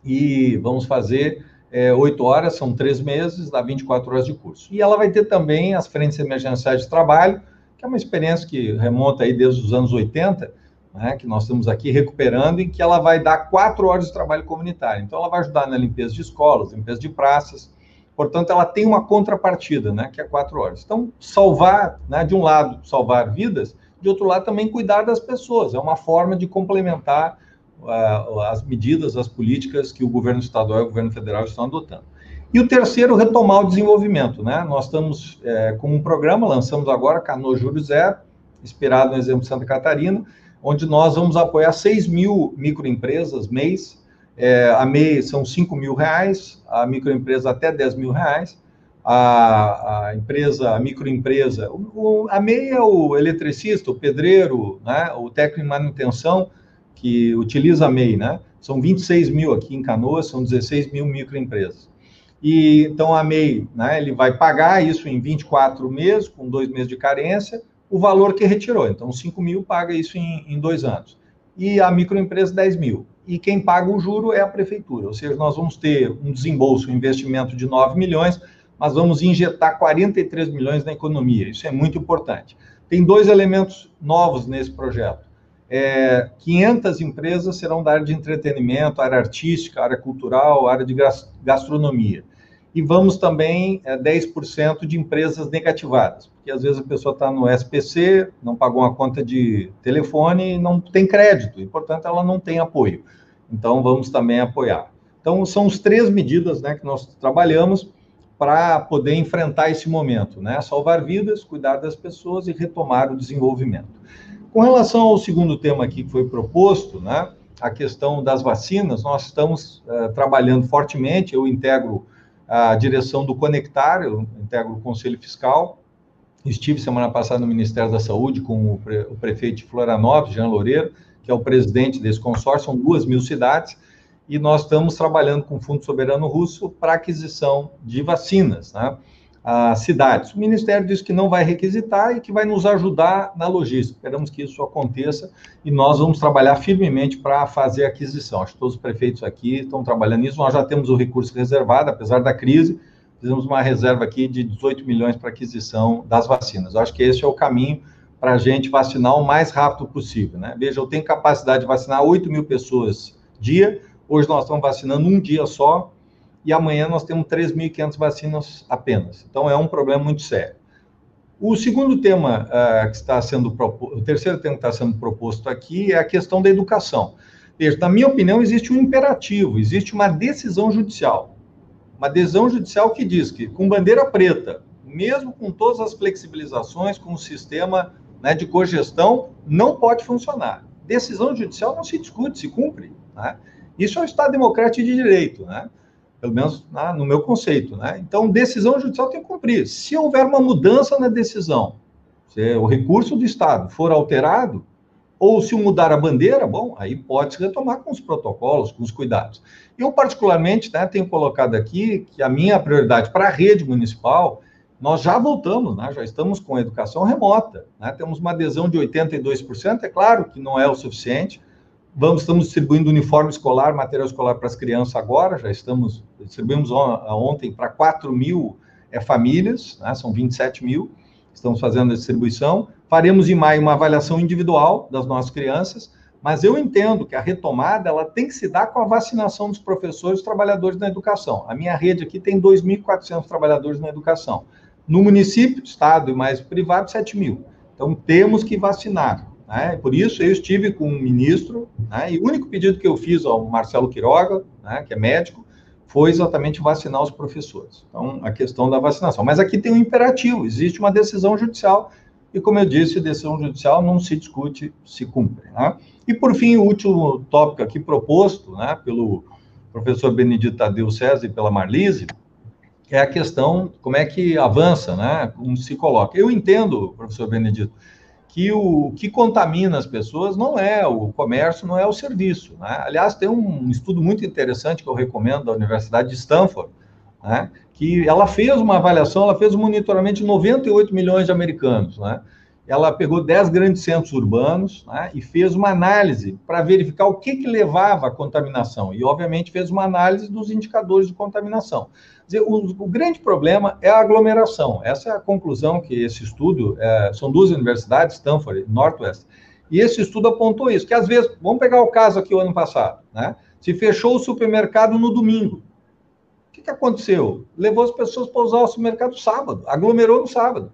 e vamos fazer é, oito é, horas, são três meses, dá 24 horas de curso. E ela vai ter também as frentes emergenciais de trabalho, que é uma experiência que remonta aí desde os anos 80, né, que nós estamos aqui recuperando, em que ela vai dar quatro horas de trabalho comunitário. Então, ela vai ajudar na limpeza de escolas, limpeza de praças. Portanto, ela tem uma contrapartida, né, que é quatro horas. Então, salvar, né, de um lado, salvar vidas, de outro lado, também cuidar das pessoas. É uma forma de complementar uh, as medidas, as políticas que o governo estadual e o governo federal estão adotando. E o terceiro, retomar o desenvolvimento. Né? Nós estamos é, com um programa, lançamos agora, Cano Júlio Zero, inspirado no exemplo de Santa Catarina, onde nós vamos apoiar 6 mil microempresas mês. É, a MEI são 5 mil reais, a microempresa até 10 mil reais, a, a empresa, a microempresa, o, o, a MEI é o eletricista, o pedreiro, né, o técnico de manutenção que utiliza a MEI, né? São 26 mil aqui em Canoas, são 16 mil microempresas. E então a MEI, né, ele vai pagar isso em 24 meses, com dois meses de carência, o valor que retirou. Então, 5 mil paga isso em, em dois anos. E a microempresa, 10 mil. E quem paga o juro é a prefeitura. Ou seja, nós vamos ter um desembolso, um investimento de 9 milhões, mas vamos injetar 43 milhões na economia. Isso é muito importante. Tem dois elementos novos nesse projeto. É, 500 empresas serão da área de entretenimento, área artística, área cultural, área de gastronomia e vamos também é, 10% de empresas negativadas, porque às vezes a pessoa está no SPC, não pagou uma conta de telefone e não tem crédito, e portanto ela não tem apoio. Então vamos também apoiar. Então, são as três medidas né, que nós trabalhamos para poder enfrentar esse momento, né? Salvar vidas, cuidar das pessoas e retomar o desenvolvimento. Com relação ao segundo tema aqui que foi proposto, né? A questão das vacinas, nós estamos uh, trabalhando fortemente. Eu integro a direção do Conectar, eu integro o Conselho Fiscal. Estive semana passada no Ministério da Saúde com o, pre o prefeito de Florianópolis, Jean Loureiro, que é o presidente desse consórcio, são duas mil cidades, e nós estamos trabalhando com o Fundo Soberano Russo para aquisição de vacinas, né? As cidades. O Ministério diz que não vai requisitar e que vai nos ajudar na logística. Esperamos que isso aconteça e nós vamos trabalhar firmemente para fazer a aquisição. Acho que todos os prefeitos aqui estão trabalhando nisso. Nós já temos o recurso reservado, apesar da crise, fizemos uma reserva aqui de 18 milhões para aquisição das vacinas. acho que esse é o caminho para a gente vacinar o mais rápido possível. Né? Veja, eu tenho capacidade de vacinar 8 mil pessoas dia, Hoje nós estamos vacinando um dia só e amanhã nós temos 3.500 vacinas apenas. Então é um problema muito sério. O segundo tema uh, que está sendo proposto, o terceiro tema que está sendo proposto aqui é a questão da educação. Veja, na minha opinião, existe um imperativo, existe uma decisão judicial. Uma decisão judicial que diz que, com bandeira preta, mesmo com todas as flexibilizações, com o sistema né, de cogestão, não pode funcionar. Decisão judicial não se discute, se cumpre. Né? Isso é um Estado democrático de direito, né? Pelo menos né, no meu conceito, né? Então, decisão judicial tem que cumprir. Se houver uma mudança na decisão, se o recurso do Estado for alterado, ou se mudar a bandeira, bom, aí pode se retomar com os protocolos, com os cuidados. Eu, particularmente, né, tenho colocado aqui que a minha prioridade para a rede municipal, nós já voltamos, né, já estamos com educação remota, né, temos uma adesão de 82%, é claro que não é o suficiente, Vamos, estamos distribuindo uniforme escolar, material escolar para as crianças agora, já estamos, distribuímos ontem para 4 mil é, famílias, né, são 27 mil, estamos fazendo a distribuição. Faremos em maio uma avaliação individual das nossas crianças, mas eu entendo que a retomada ela tem que se dar com a vacinação dos professores e trabalhadores na educação. A minha rede aqui tem 2.400 trabalhadores na educação. No município, estado e mais privado, 7 mil. Então, temos que vacinar. Né? Por isso, eu estive com o ministro, né? e o único pedido que eu fiz ao Marcelo Quiroga, né, que é médico, foi exatamente vacinar os professores. Então, a questão da vacinação. Mas aqui tem um imperativo, existe uma decisão judicial, e como eu disse, decisão judicial não se discute, se cumpre. Né? E, por fim, o último tópico aqui proposto né, pelo professor Benedito Tadeu César e pela Marlise, é a questão como é que avança, né, como se coloca. Eu entendo, professor Benedito, que o que contamina as pessoas não é o comércio, não é o serviço. Né? Aliás, tem um estudo muito interessante que eu recomendo da Universidade de Stanford, né? que ela fez uma avaliação, ela fez um monitoramento de 98 milhões de americanos. Né? Ela pegou 10 grandes centros urbanos né? e fez uma análise para verificar o que, que levava à contaminação. E, obviamente, fez uma análise dos indicadores de contaminação dizer, o, o, grande problema é a aglomeração. Essa é a conclusão que esse estudo, é, são duas universidades, Stanford e Northwest, e esse estudo apontou isso, que às vezes, vamos pegar o caso aqui o ano passado, né? Se fechou o supermercado no domingo. O que, que aconteceu? Levou as pessoas para usar o supermercado sábado, aglomerou no sábado.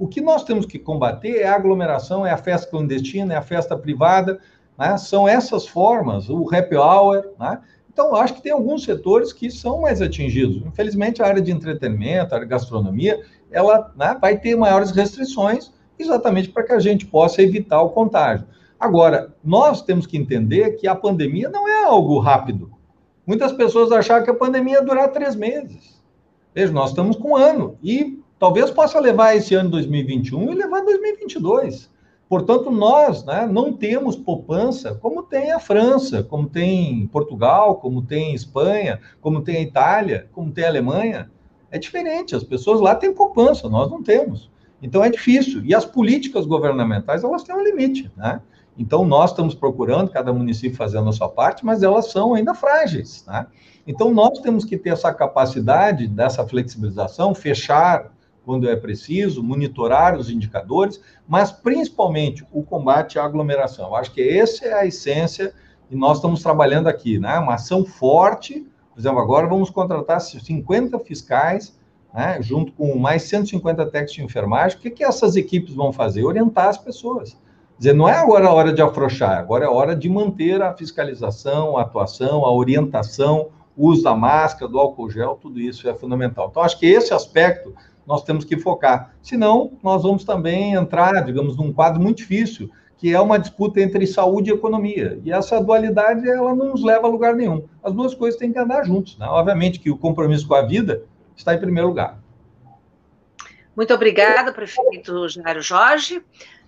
O que nós temos que combater é a aglomeração, é a festa clandestina, é a festa privada, né? são essas formas, o happy hour, né? Então, acho que tem alguns setores que são mais atingidos. Infelizmente, a área de entretenimento, a área de gastronomia, ela né, vai ter maiores restrições, exatamente para que a gente possa evitar o contágio. Agora, nós temos que entender que a pandemia não é algo rápido. Muitas pessoas acharam que a pandemia ia durar três meses. Veja, nós estamos com um ano e talvez possa levar esse ano 2021 e levar 2022. Portanto, nós né, não temos poupança como tem a França, como tem Portugal, como tem Espanha, como tem a Itália, como tem a Alemanha. É diferente, as pessoas lá têm poupança, nós não temos. Então é difícil. E as políticas governamentais, elas têm um limite, né? Então nós estamos procurando, cada município fazendo a sua parte, mas elas são ainda frágeis, né? Então nós temos que ter essa capacidade dessa flexibilização, fechar quando é preciso, monitorar os indicadores, mas principalmente o combate à aglomeração. Eu acho que essa é a essência e nós estamos trabalhando aqui, né? Uma ação forte, por exemplo, agora vamos contratar 50 fiscais, né? junto com mais 150 técnicos de enfermagem. O que, que essas equipes vão fazer? Orientar as pessoas. Dizer, não é agora a hora de afrouxar, agora é a hora de manter a fiscalização, a atuação, a orientação, o uso da máscara, do álcool gel, tudo isso é fundamental. Então, acho que esse aspecto nós temos que focar. Senão, nós vamos também entrar, digamos, num quadro muito difícil, que é uma disputa entre saúde e economia. E essa dualidade, ela não nos leva a lugar nenhum. As duas coisas têm que andar juntos. Né? Obviamente que o compromisso com a vida está em primeiro lugar. Muito obrigada, prefeito Jairo Jorge.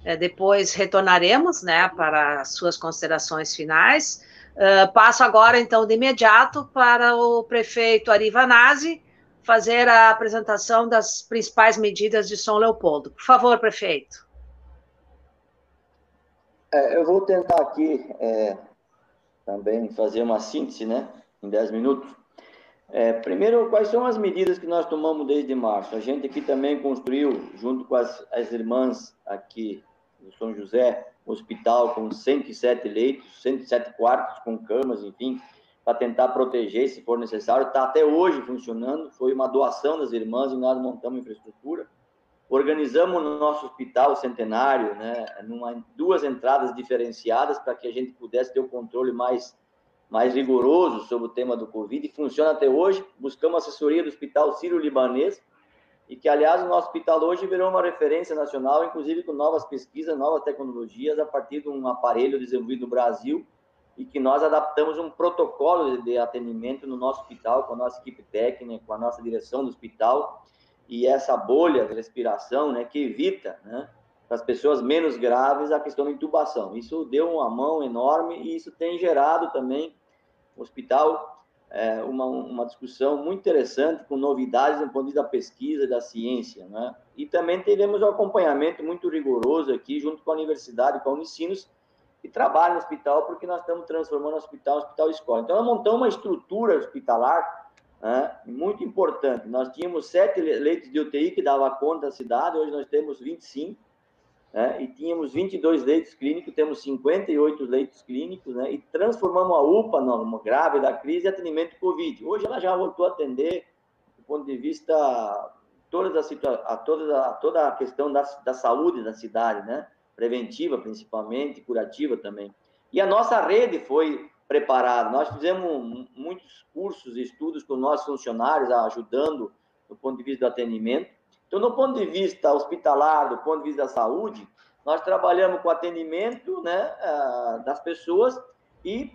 É, depois retornaremos né, para as suas considerações finais. Uh, passo agora, então, de imediato para o prefeito Ari Vanazzi fazer a apresentação das principais medidas de São Leopoldo. Por favor, prefeito. É, eu vou tentar aqui é, também fazer uma síntese, né, em 10 minutos. É, primeiro, quais são as medidas que nós tomamos desde março? A gente aqui também construiu, junto com as, as irmãs aqui do São José, um hospital com 107 leitos, 107 quartos com camas, enfim, para tentar proteger se for necessário. Está até hoje funcionando, foi uma doação das irmãs e nós montamos infraestrutura. Organizamos no nosso hospital centenário, né, numa, duas entradas diferenciadas para que a gente pudesse ter o um controle mais, mais rigoroso sobre o tema do Covid. E funciona até hoje. Buscamos assessoria do Hospital Sírio-Libanês, e que, aliás, o nosso hospital hoje virou uma referência nacional, inclusive com novas pesquisas, novas tecnologias, a partir de um aparelho desenvolvido no Brasil, e que nós adaptamos um protocolo de atendimento no nosso hospital, com a nossa equipe técnica, com a nossa direção do hospital, e essa bolha de respiração, né, que evita, né, para as pessoas menos graves, a questão da intubação. Isso deu uma mão enorme e isso tem gerado também o hospital é, uma, uma discussão muito interessante com novidades no ponto de vista da pesquisa da ciência, né? E também teremos um acompanhamento muito rigoroso aqui junto com a universidade, com a Unicinos, que trabalha no hospital, porque nós estamos transformando o hospital em hospital escola. Então, nós montamos uma estrutura hospitalar né, muito importante. Nós tínhamos sete leitos de UTI que dava conta da cidade, hoje nós temos 25, né, e tínhamos 22 leitos clínicos, temos 58 leitos clínicos, né, e transformamos a UPA no grave da crise em atendimento Covid. Hoje ela já voltou a atender, do ponto de vista todas as a a toda a questão da, da saúde da cidade, né? Preventiva principalmente, curativa também. E a nossa rede foi preparada. Nós fizemos muitos cursos e estudos com nossos funcionários, ajudando do ponto de vista do atendimento. Então, do ponto de vista hospitalar, do ponto de vista da saúde, nós trabalhamos com atendimento né, das pessoas e,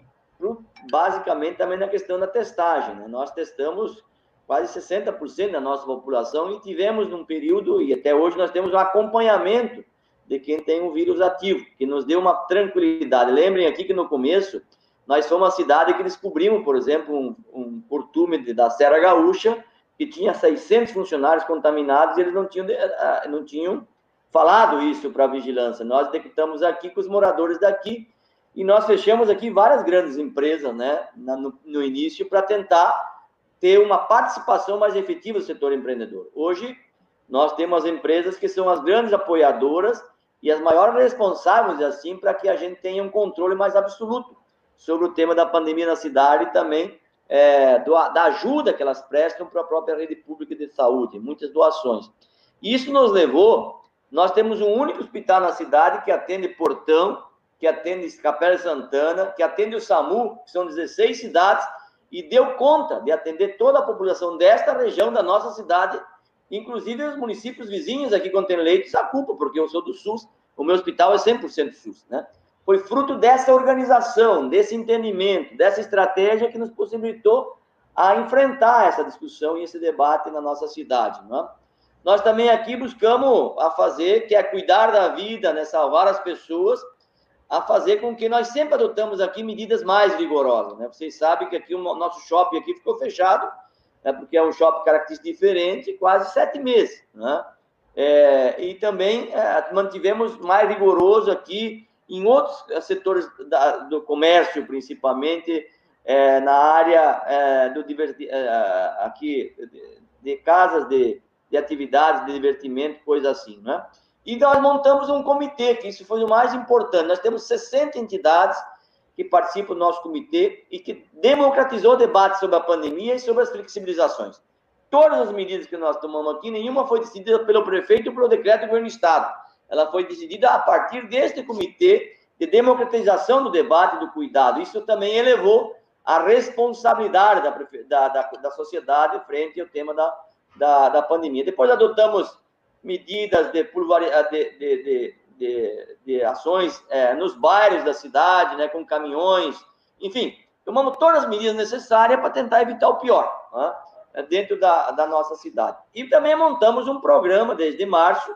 basicamente, também na questão da testagem. Né? Nós testamos quase 60% da nossa população e tivemos num período, e até hoje nós temos um acompanhamento de quem tem um vírus ativo, que nos deu uma tranquilidade. Lembrem aqui que no começo nós fomos uma cidade que descobrimos, por exemplo, um, um curtume da Serra Gaúcha que tinha 600 funcionários contaminados e eles não tinham, eh, não tinham falado isso para a vigilância. Nós detectamos aqui com os moradores daqui e nós fechamos aqui várias grandes empresas né, no, no início para tentar ter uma participação mais efetiva do setor empreendedor. Hoje, nós temos as empresas que são as grandes apoiadoras e as maiores responsáveis, assim, para que a gente tenha um controle mais absoluto sobre o tema da pandemia na cidade e também é, do, da ajuda que elas prestam para a própria rede pública de saúde, muitas doações. Isso nos levou, nós temos um único hospital na cidade que atende Portão, que atende Capela Santana, que atende o SAMU, que são 16 cidades, e deu conta de atender toda a população desta região da nossa cidade Inclusive, os municípios vizinhos aqui, quando tem leitos, a culpa, porque eu sou do SUS, o meu hospital é 100% SUS, né? Foi fruto dessa organização, desse entendimento, dessa estratégia que nos possibilitou a enfrentar essa discussão e esse debate na nossa cidade, não é? Nós também aqui buscamos a fazer, que é cuidar da vida, né, salvar as pessoas, a fazer com que nós sempre adotamos aqui medidas mais rigorosas, né? Vocês sabem que aqui o nosso shopping aqui ficou fechado né, porque é um shopping característico diferente, quase sete meses. Né? É, e também é, mantivemos mais rigoroso aqui em outros é, setores da, do comércio, principalmente é, na área é, do diverti é, aqui de, de casas de, de, atividades de divertimento, coisa assim, né? E nós montamos um comitê, que isso foi o mais importante. Nós temos 60 entidades que participa do nosso comitê e que democratizou o debate sobre a pandemia e sobre as flexibilizações. Todas as medidas que nós tomamos aqui, nenhuma foi decidida pelo prefeito ou pelo decreto do governo do Estado. Ela foi decidida a partir deste comitê de democratização do debate e do cuidado. Isso também elevou a responsabilidade da, da, da, sociedade frente ao tema da, da, da pandemia. Depois adotamos medidas de, de, de, de, de ações é, nos bairros da cidade, né, com caminhões, enfim, tomamos todas as medidas necessárias para tentar evitar o pior né, dentro da, da nossa cidade. E também montamos um programa desde março,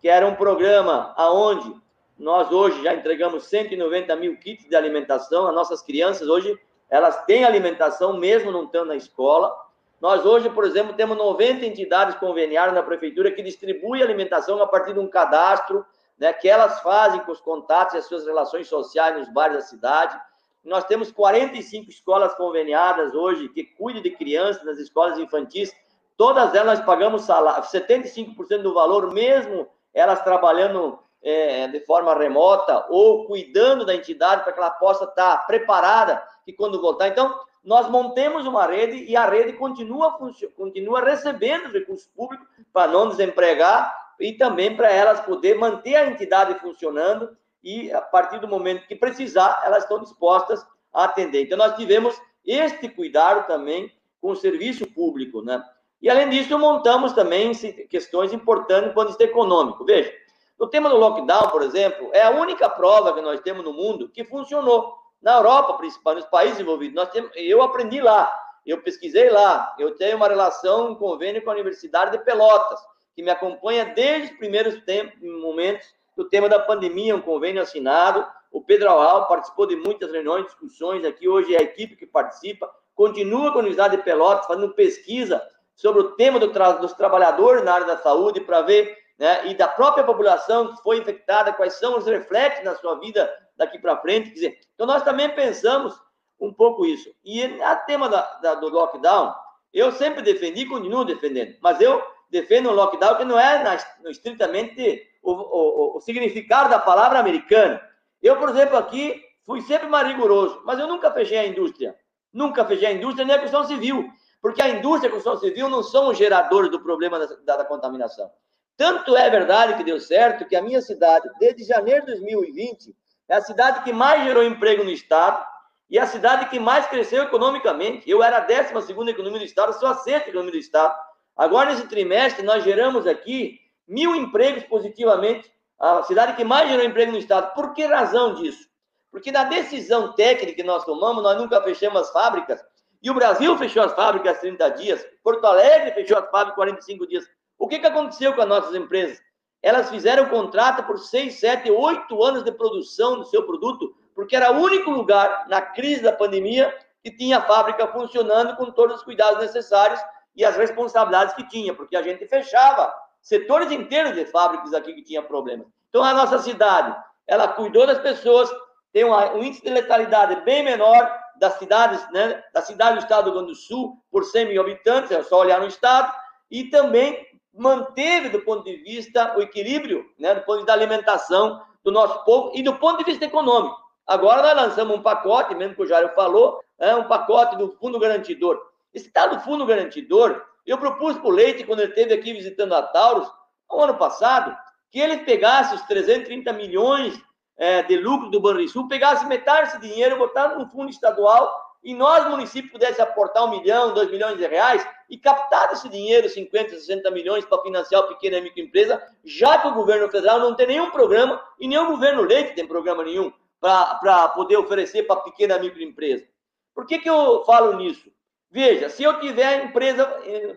que era um programa aonde nós hoje já entregamos 190 mil kits de alimentação, as nossas crianças hoje elas têm alimentação mesmo não estando na escola. Nós hoje, por exemplo, temos 90 entidades conveniadas na prefeitura que distribuem alimentação a partir de um cadastro, né, que elas fazem com os contatos e as suas relações sociais nos bairros da cidade. Nós temos 45 escolas conveniadas hoje que cuidam de crianças nas escolas infantis. Todas elas nós pagamos salário, 75% do valor, mesmo elas trabalhando é, de forma remota ou cuidando da entidade para que ela possa estar preparada e quando voltar. Então, nós montemos uma rede e a rede continua, continua recebendo recursos públicos para não desempregar e também para elas poder manter a entidade funcionando e, a partir do momento que precisar, elas estão dispostas a atender. Então, nós tivemos este cuidado também com o serviço público, né? E, além disso, montamos também questões importantes do ponto de vista econômico. Veja, no tema do lockdown, por exemplo, é a única prova que nós temos no mundo que funcionou. Na Europa, principalmente, nos países envolvidos, nós temos, eu aprendi lá, eu pesquisei lá, eu tenho uma relação, um convênio com a Universidade de Pelotas, que me acompanha desde os primeiros momentos do tema da pandemia, um convênio assinado. O Pedro Al participou de muitas reuniões, discussões aqui. Hoje é a equipe que participa. Continua com a Universidade de Pelotas fazendo pesquisa sobre o tema do tra dos trabalhadores na área da saúde para ver né, e da própria população que foi infectada, quais são os reflexos na sua vida daqui para frente. Dizer, então, nós também pensamos um pouco isso. E a tema da, da, do lockdown, eu sempre defendi continuo defendendo, mas eu defendo um lockdown que não é na, estritamente o, o, o, significado da palavra americana. Eu, por exemplo, aqui fui sempre mais rigoroso, mas eu nunca fechei a indústria. Nunca fechei a indústria nem a construção civil, porque a indústria e a construção civil não são os geradores do problema da, da, da contaminação. Tanto é verdade que deu certo que a minha cidade, desde janeiro de 2020, é a cidade que mais gerou emprego no estado e a cidade que mais cresceu economicamente. Eu era a 12 economia do estado, sou a sexta economia do estado. Agora, nesse trimestre, nós geramos aqui mil empregos positivamente, a cidade que mais gerou emprego no estado. Por que razão disso? Porque na decisão técnica que nós tomamos, nós nunca fechamos as fábricas, e o Brasil fechou as fábricas 30 dias, Porto Alegre fechou as fábricas 45 dias. O que, que aconteceu com as nossas empresas? Elas fizeram contrato por seis, sete, oito anos de produção do seu produto, porque era o único lugar na crise da pandemia que tinha a fábrica funcionando com todos os cuidados necessários e as responsabilidades que tinha, porque a gente fechava setores inteiros de fábricas aqui que tinha problemas. Então, a nossa cidade, ela cuidou das pessoas, tem um índice de letalidade bem menor das cidades, né, da cidade do estado do Rio Grande do Sul, por 100 mil habitantes, é só olhar no estado, e também manteve, do ponto de vista, o equilíbrio, né, do ponto de vista da alimentação do nosso povo e do ponto de vista econômico. Agora nós lançamos um pacote, mesmo que o Jário falou, é um pacote do Fundo Garantidor. Tal do Fundo Garantidor, eu propus para o Leite, quando ele esteve aqui visitando a Taurus, no ano passado, que ele pegasse os 330 milhões é, de lucro do Banrisul, pegasse metade desse dinheiro, botasse no fundo estadual e nós, município, pudesse aportar um milhão, dois milhões de reais e captar esse dinheiro, 50, 60 milhões, para financiar a pequena e microempresa, já que o governo federal não tem nenhum programa e nem o governo leite tem programa nenhum para poder oferecer para a pequena e microempresa. Por que, que eu falo nisso? Veja, se eu tiver empresa,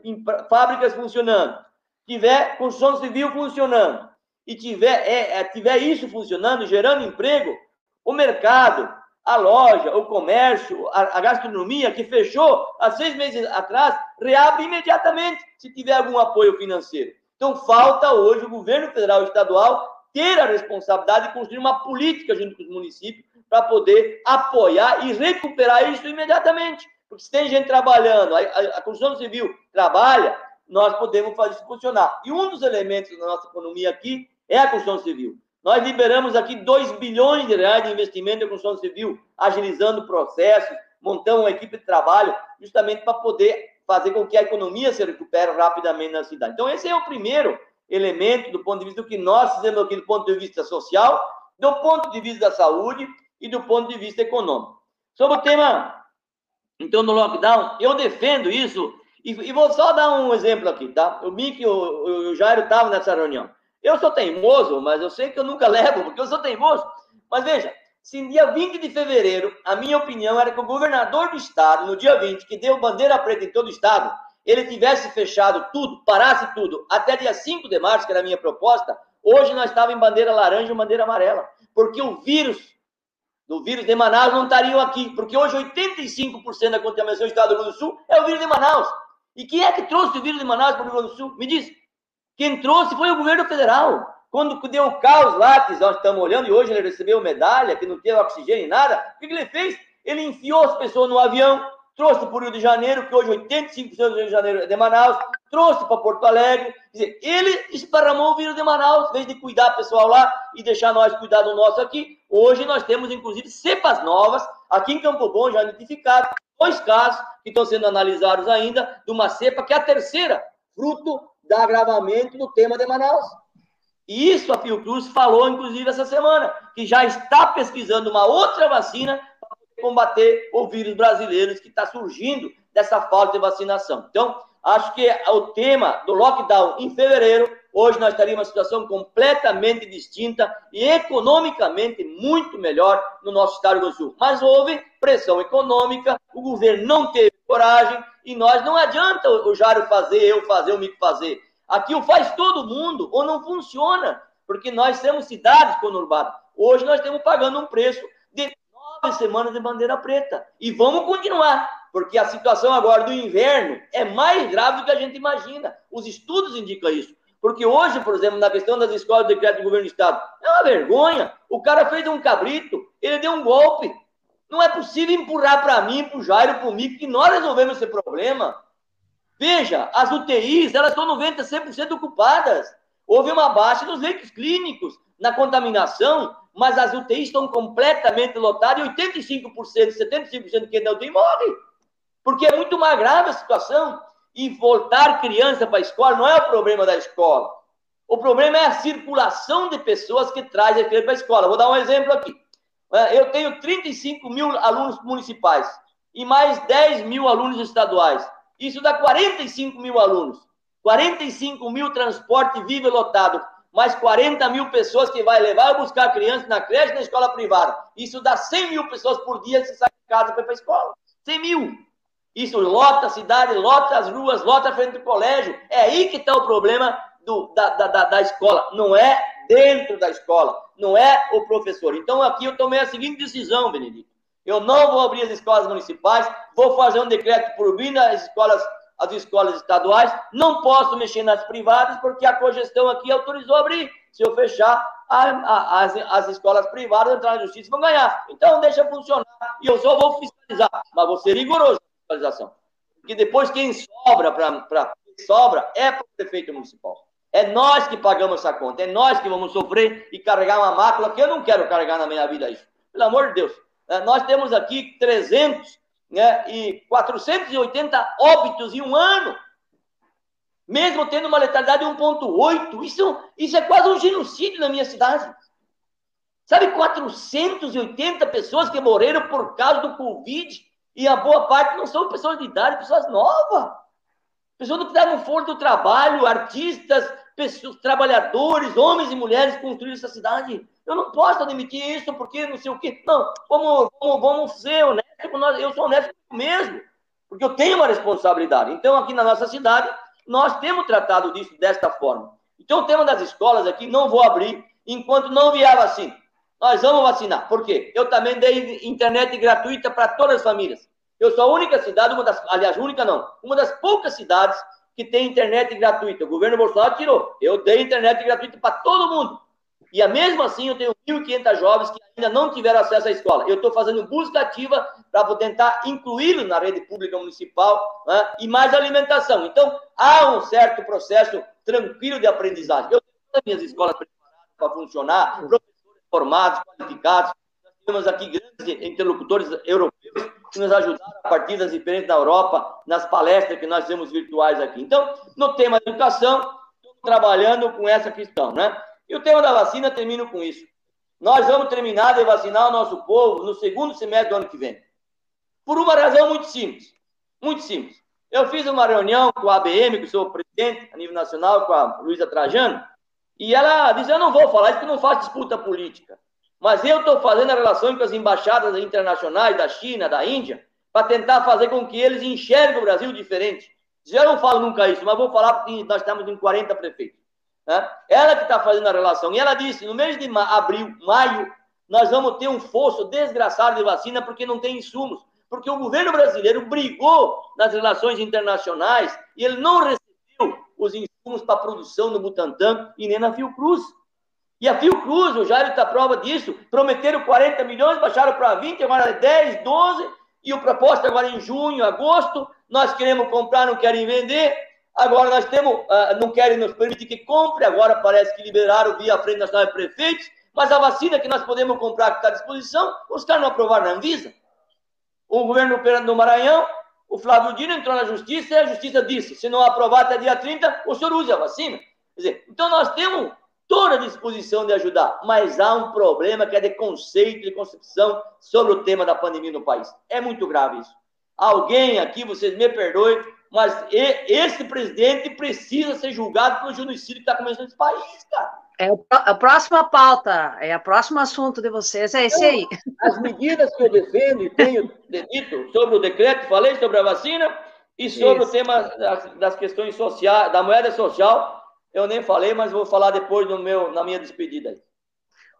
em, fábricas funcionando, tiver construção civil funcionando, e tiver, é, é, tiver isso funcionando, gerando emprego, o mercado, a loja, o comércio, a, a, gastronomia, que fechou há seis meses atrás, reabre imediatamente se tiver algum apoio financeiro. Então, falta hoje o governo federal e estadual ter a responsabilidade de construir uma política junto com os municípios para poder apoiar e recuperar isso imediatamente. Porque se tem gente trabalhando, a, a, a construção civil trabalha, nós podemos fazer isso funcionar. E um dos elementos da nossa economia aqui é a construção civil. Nós liberamos aqui 2 bilhões de reais de investimento em construção civil, agilizando processos, montando uma equipe de trabalho, justamente para poder fazer com que a economia se recupere rapidamente na cidade. Então, esse é o primeiro elemento do ponto de vista do que nós fizemos aqui do ponto de vista social, do ponto de vista da saúde e do ponto de vista econômico. Sobre o tema Então, no lockdown, eu defendo isso. E, e vou só dar um exemplo aqui, tá? O Mick e o, o Jairo estavam nessa reunião. Eu sou teimoso, mas eu sei que eu nunca [LAUGHS] levo, porque eu sou teimoso. Mas veja, se dia 20 de fevereiro, a minha opinião era que o governador do estado, no dia 20, que deu bandeira preta em todo o estado, ele tivesse fechado tudo, parasse tudo, até dia 5 de março, que era a minha proposta, hoje nós estávamos em bandeira laranja e bandeira amarela. Porque o vírus, do vírus de Manaus, não estariam aqui. Porque hoje 85% da contaminação do estado do Rio Grande do Sul é o vírus de Manaus. E quem é que trouxe o vírus de Manaus para o Rio Grande do Sul? Me diz. Quem trouxe foi o governo federal. Quando deu o caos lá, que nós estamos olhando, e hoje ele recebeu medalha, que não teve oxigênio e nada, o que, ele fez? Ele enfiou as pessoas no avião, trouxe para o Rio de Janeiro, que hoje 85% do Rio de Janeiro é de Manaus, trouxe para Porto Alegre. Dizer, ele esparramou o vírus de Manaus, em vez de cuidar do pessoal lá e deixar nós cuidar do nosso aqui. Hoje nós temos, inclusive, cepas novas, aqui em Campo Bom, já identificados, dois casos que estão sendo analisados ainda, de uma cepa que é a terceira, fruto do agravamento do tema de Manaus. E isso a Fiocruz falou, inclusive, essa semana, que já está pesquisando uma outra vacina combater o vírus brasileiro que está surgindo dessa falta de vacinação. Então, acho que o tema do lockdown em fevereiro, hoje nós estaríamos uma situação completamente distinta e economicamente muito melhor no nosso estado do Sul. Mas houve pressão econômica, o governo não teve coragem e nós não adianta o Jário fazer, eu fazer, o Mico fazer. Aqui o faz todo mundo, ou não funciona, porque nós temos cidades conurbadas. Hoje nós estamos pagando um preço de semanas de bandeira preta. E vamos continuar, porque a situação agora do inverno é mais grave do que a gente imagina. Os estudos indicam isso. Porque hoje, por exemplo, na questão das escolas de decreto do governo do Estado, é uma vergonha. O cara fez um cabrito, ele deu um golpe. Não é possível empurrar para mim, para o Jairo, para o Mico, que nós resolvemos esse problema. Veja, as UTIs, elas estão 90%, 100% ocupadas. Houve uma baixa nos leitos clínicos, na contaminação, mas as UTIs estão completamente lotadas e 85%, 75% de quem não tem morre. Porque é muito mais grave a situação. E voltar criança para a escola não é o problema da escola. O problema é a circulação de pessoas que trazem aquele para a escola. Vou dar um exemplo aqui. É, eu tenho 35 mil alunos municipais e mais 10 mil alunos estaduais. Isso dá 45 mil alunos. 45 mil transporte vive lotado. Mais 40 mil pessoas que vai levar ou buscar crianças na creche e na escola privada. Isso dá 100 mil pessoas por dia que saem de casa para ir para a escola. 100 mil. Isso lota a cidade, lota as ruas, lota a frente do colégio. É aí que está o problema do, da, da, da escola. Não é dentro da escola. Não é o professor. Então aqui eu tomei a seguinte decisão, Benedito. Eu não vou abrir as escolas municipais, vou fazer um decreto proibindo as escolas, as escolas estaduais, não posso mexer nas privadas, porque a cogestão aqui autorizou abrir. Se eu fechar, a, a, as, as escolas privadas entrar na justiça vão ganhar. Então, deixa funcionar. E eu só vou fiscalizar, mas vou ser rigoroso na fiscalização. Porque depois quem sobra para sobra é para o prefeito municipal. É nós que pagamos essa conta, é nós que vamos sofrer e carregar uma mácula que eu não quero carregar na minha vida isso. Pelo amor de Deus. É, nós temos aqui 300 né, e 480 óbitos em um ano, mesmo tendo uma letalidade de 1,8. Isso, isso é quase um genocídio na minha cidade. Sabe, 480 pessoas que morreram por causa do Covid, e a boa parte não são pessoas de idade, pessoas novas. Pessoas que estavam fora do trabalho, artistas, pessoas, trabalhadores, homens e mulheres construíram essa cidade. Eu não posso admitir isso porque não sei o quê. Não, vamos, vamos, vamos ser honestos. Eu sou honesto mesmo, porque eu tenho uma responsabilidade. Então, aqui na nossa cidade, nós temos tratado disso desta forma. Então, o tema das escolas aqui não vou abrir enquanto não vier vacina. Nós vamos vacinar. Por quê? Eu também dei internet gratuita para todas as famílias. Eu sou a única cidade, uma das, aliás, única não, uma das poucas cidades que tem internet gratuita. O governo Bolsonaro tirou. Eu dei internet gratuita para todo mundo. E mesmo assim, eu tenho 1.500 jovens que ainda não tiveram acesso à escola. Eu estou fazendo busca ativa para tentar incluí-los na rede pública municipal né? e mais alimentação. Então, há um certo processo tranquilo de aprendizagem. Eu tenho as minhas escolas preparadas para funcionar, professores formados, qualificados. Nós temos aqui grandes interlocutores europeus que nos ajudaram a partir das experiências da Europa, nas palestras que nós temos virtuais aqui. Então, no tema educação, estou trabalhando com essa questão, né? E o tema da vacina, termino com isso. Nós vamos terminar de vacinar o nosso povo no segundo semestre do ano que vem. Por uma razão muito simples. Muito simples. Eu fiz uma reunião com a ABM, que sou presidente a nível nacional, com a Luísa Trajano, e ela diz: Eu não vou falar isso, que não faz disputa política. Mas eu estou fazendo a relação com as embaixadas internacionais da China, da Índia, para tentar fazer com que eles enxerguem o Brasil diferente. Eu não falo nunca isso, mas vou falar porque nós estamos em 40 prefeitos. Né? Ela que está fazendo a relação. E ela disse: no mês de abril, maio, nós vamos ter um fosso desgraçado de vacina porque não tem insumos. Porque o governo brasileiro brigou nas relações internacionais e ele não recebeu os insumos para produção no Butantan e nem na Fiocruz. E a Fiocruz, o Jair está prova disso, prometeram 40 milhões, baixaram para 20, agora é 10, 12, e o proposta agora em junho, agosto, nós queremos comprar, não querem vender, agora nós temos, uh, não querem nos permitir que compre, agora parece que liberaram via Frente Nacional de Prefeitos, mas a vacina que nós podemos comprar que está à disposição, os caras não aprovaram na Anvisa. O governo do Maranhão, o Flávio Dino entrou na justiça e a justiça disse: se não aprovar até dia 30, o senhor use a vacina. Dizer, então nós temos toda a disposição de ajudar, mas há um problema que é de conceito, de concepção sobre o tema da pandemia no país. É muito grave isso. Alguém aqui, vocês me perdoem, mas esse presidente precisa ser julgado pelo genocídio que está começando nesse país, cara. É a próxima pauta, é o próximo assunto de vocês, é esse aí. As medidas que eu defendo e tenho dito sobre o decreto, falei sobre a vacina e sobre Isso. o tema das, das, questões sociais, da moeda social, eu nem falei, mas vou falar depois no meu, na minha despedida.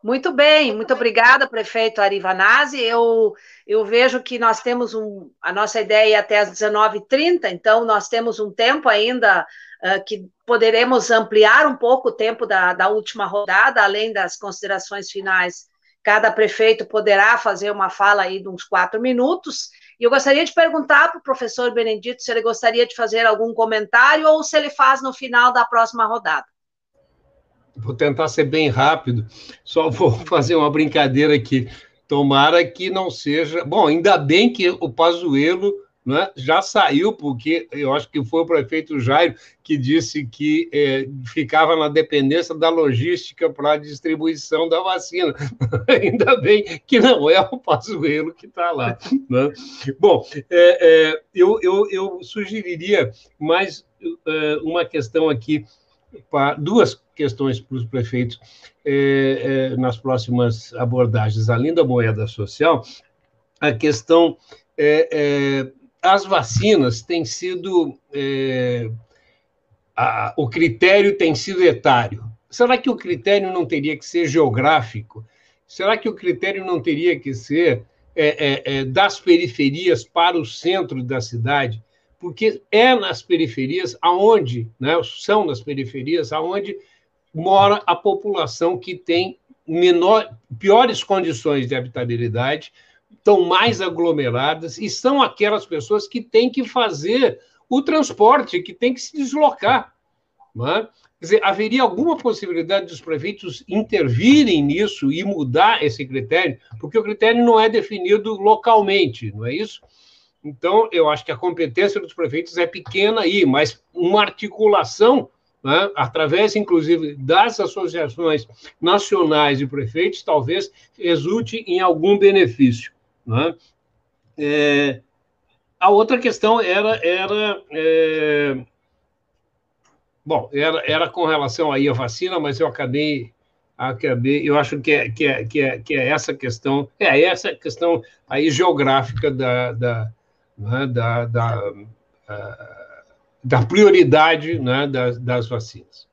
Muito bem, muito obrigada, prefeito Arivanazzi. Eu, eu vejo que nós temos um, a nossa ideia é até às 19h30, então nós temos um tempo ainda uh, que poderemos ampliar um pouco o tempo da, da última rodada, além das considerações finais. Cada prefeito poderá fazer uma fala aí de uns quatro minutos. E eu gostaria de perguntar para o professor Benedito se ele gostaria de fazer algum comentário ou se ele faz no final da próxima rodada. Vou tentar ser bem rápido, só vou [LAUGHS] fazer uma brincadeira aqui. Tomara que não seja. Bom, ainda bem que o Pazuello né, já saiu, porque eu acho que foi o prefeito Jairo que disse que é, ficava na dependência da logística para a distribuição da vacina. [LAUGHS] ainda bem que não é o Pazuello que está lá. Né? Bom, é, é, eu, eu, eu sugeriria mais é, uma questão aqui duas questões para os prefeitos é, é, nas próximas abordagens, além da moeda social, a questão é, é as vacinas têm sido a, o critério tem sido etário. Será que o critério não teria que ser geográfico? Será que o critério não teria que ser das periferias para o centro da cidade? Porque é nas periferias aonde, né, são nas periferias aonde mora a população que tem menor, piores condições de habitabilidade, estão mais aglomeradas e são aquelas pessoas que têm que fazer o transporte, que têm que se deslocar. É? Quer dizer, haveria alguma possibilidade dos prefeitos intervirem nisso e mudar esse critério? Porque o critério não é definido localmente, não é isso? Então, eu acho que a competência dos prefeitos é pequena aí, mas uma articulação, né, através, inclusive, das associações nacionais de prefeitos, talvez resulte em algum benefício. Né? É, a outra questão era, era é, bom, era, era com relação aí à vacina, mas eu acabei acabei, eu acho que é, que é, que é, que é essa questão, é essa questão aí geográfica da, da, né, da, da, uh, da, prioridade né, das, das vacinas.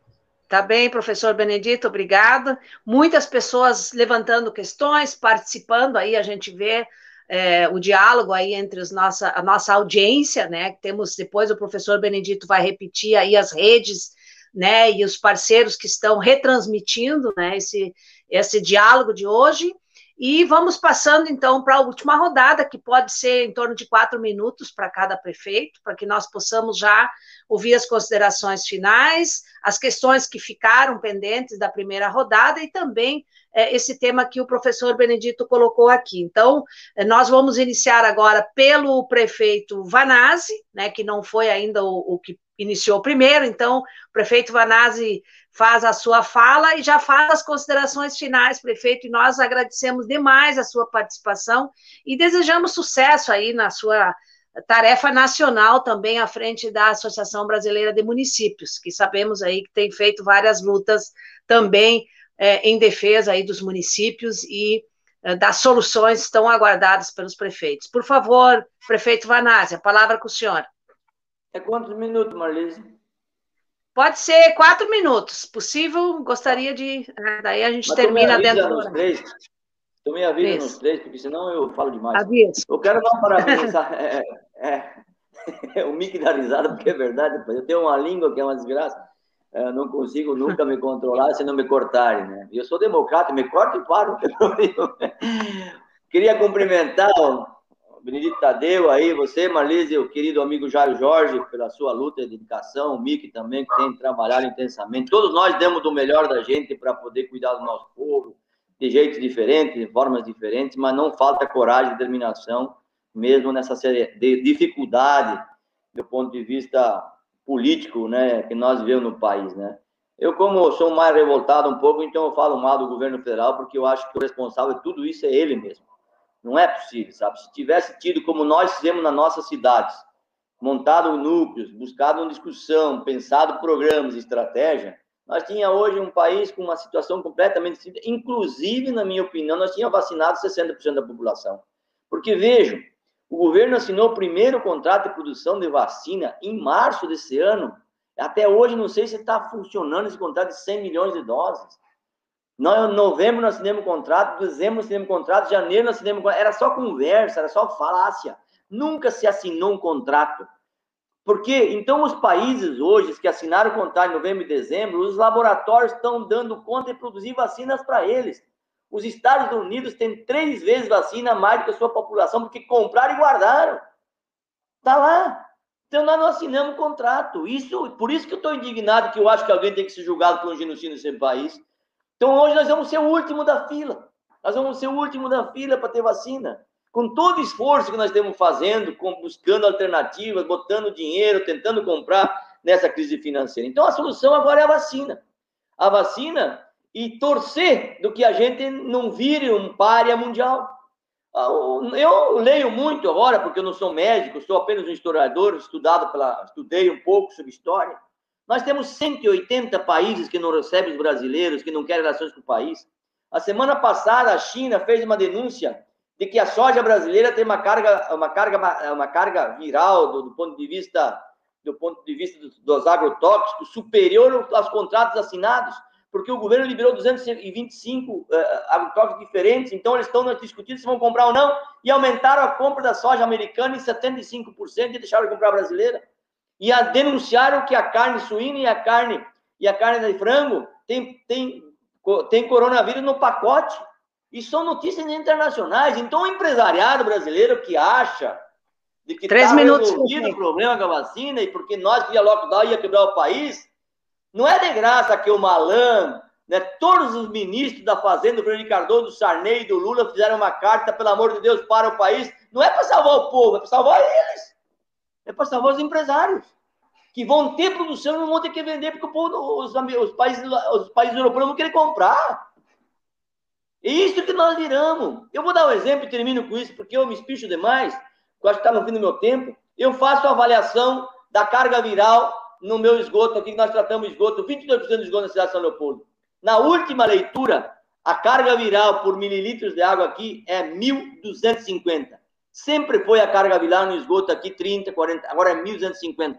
Tá bem, professor Benedito, obrigada. Muitas pessoas levantando questões, participando, aí a gente vê é, o diálogo aí entre os nossa, a nossa audiência, né? Temos depois o professor Benedito vai repetir aí as redes, né? E os parceiros que estão retransmitindo, né? Esse, esse diálogo de hoje. E vamos passando, então, para a última rodada, que pode ser em torno de quatro minutos para cada prefeito, para que nós possamos já ouvir as considerações finais, as questões que ficaram pendentes da primeira rodada e também é, esse tema que o professor Benedito colocou aqui. Então, é, nós vamos iniciar agora pelo prefeito Vanazzi, né, que não foi ainda o, o que iniciou primeiro, então o prefeito Vanazzi faz a sua fala e já faz as considerações finais, prefeito, e nós agradecemos demais a sua participação e desejamos sucesso aí na sua tarefa nacional também à frente da Associação Brasileira de Municípios, que sabemos aí que tem feito várias lutas também é, em defesa aí dos municípios e é, das soluções tão aguardadas pelos prefeitos. Por favor, prefeito Vanazzi, a palavra com o senhor. É quantos minutos, Marlise? Pode ser quatro minutos. Possível, gostaria de. Ah, daí a gente Mas termina dentro do. Três. Tu me avisa nos três, porque senão eu falo demais. Aviso. Eu quero dar um parabéns. [LAUGHS] é, é, é, o mic da risada, porque é verdade. Eu tenho uma língua que é uma desgraça. Eu não consigo nunca me controlar se não me cortarem, né? Eu sou democrata, me corto e paro. [LAUGHS] Queria cumprimentar Benedito Tadeu aí, você, Marlise, o querido amigo Jairo Jorge, pela sua luta e dedicação, o Mick também, que tem trabalhado intensamente. Todos nós demos do melhor da gente para poder cuidar do nosso povo, de jeitos diferentes, de formas diferentes, mas não falta coragem e determinação, mesmo nessa série de dificuldade do ponto de vista político, né, que nós vivemos no país, né. Eu, como sou mais revoltado um pouco, então eu falo mal do governo federal, porque eu acho que o responsável de tudo isso é ele mesmo. Não é possível, sabe? Se tivesse tido como nós fizemos nas nossas cidades, montado núcleos, buscado uma discussão, pensado programas, estratégia, nós tinha hoje um país com uma situação completamente distinta. Inclusive, na minha opinião, nós tínhamos vacinado 60% da população. Porque, vejam, o governo assinou o primeiro contrato de produção de vacina em março desse ano. Até hoje, não sei se está funcionando esse contrato de 100 milhões de doses. Nós, em novembro nós assinamos contrato, dezembro nós assinamos contrato, janeiro nós assinamos contrato. Era só conversa, era só falácia. Nunca se assinou um contrato. Porque, então, os países hoje que assinaram o contrato em novembro e dezembro, os laboratórios estão dando conta de produzir vacinas para eles. Os Estados Unidos têm três vezes vacina mais do que a sua população, porque compraram e guardaram. Está lá. Então, nós não assinamos contrato. Isso, por isso que eu estou indignado, que eu acho que alguém tem que ser julgado por um genocídio nesse país. Então hoje nós vamos ser o último da fila. Nós vamos ser o último da fila para ter vacina. Com todo o esforço que nós estamos fazendo, buscando alternativas, botando dinheiro, tentando comprar nessa crise financeira. Então a solução agora é a vacina. A vacina e torcer do que a gente não vire um párea mundial. Ah, eu leio muito agora, porque eu não sou médico, sou apenas um historiador, estudado pela, estudei um pouco sobre história. Nós temos 180 países que não recebem os brasileiros, que não querem relações com o país. A semana passada, a China fez uma denúncia de que a soja brasileira tem uma carga, uma carga, uma carga viral do, do ponto de vista do ponto de vista dos, dos agrotóxicos superior aos contratos assinados, porque o governo liberou 225 uh, eh, agrotóxicos diferentes, então eles estão discutindo se vão comprar ou não, e aumentaram a compra da soja americana em 75% e deixaram de comprar brasileira e a denunciaram que a carne suína e a carne e a carne de frango tem, tem, tem coronavírus no pacote. E são notícias internacionais. Então, o empresariado brasileiro que acha de que está resolvido o problema com a vacina e porque nós via lockdown ia quebrar o país, não é de graça que o Malan, né, todos os ministros da Fazenda, do Fernando Cardoso, do Sarney e do Lula fizeram uma carta, pelo amor de Deus, para o país. Não é para salvar o povo, é para salvar eles é para salvar os empresários, que vão ter produção e não vão ter que vender, porque povo, os, os, países, os países europeus vão querer comprar. É isso que nós viramos. Eu vou dar um exemplo e termino com isso, porque eu me espicho demais, eu acho que está no fim do meu tempo. Eu faço a avaliação da carga viral no meu esgoto, aqui que nós tratamos esgoto, 22% de esgoto na cidade de São Leopoldo. Na última leitura, a carga viral por mililitros de água aqui é 1.250. Sempre foi a carga viral no esgoto aqui 30, 40, agora é 1.250.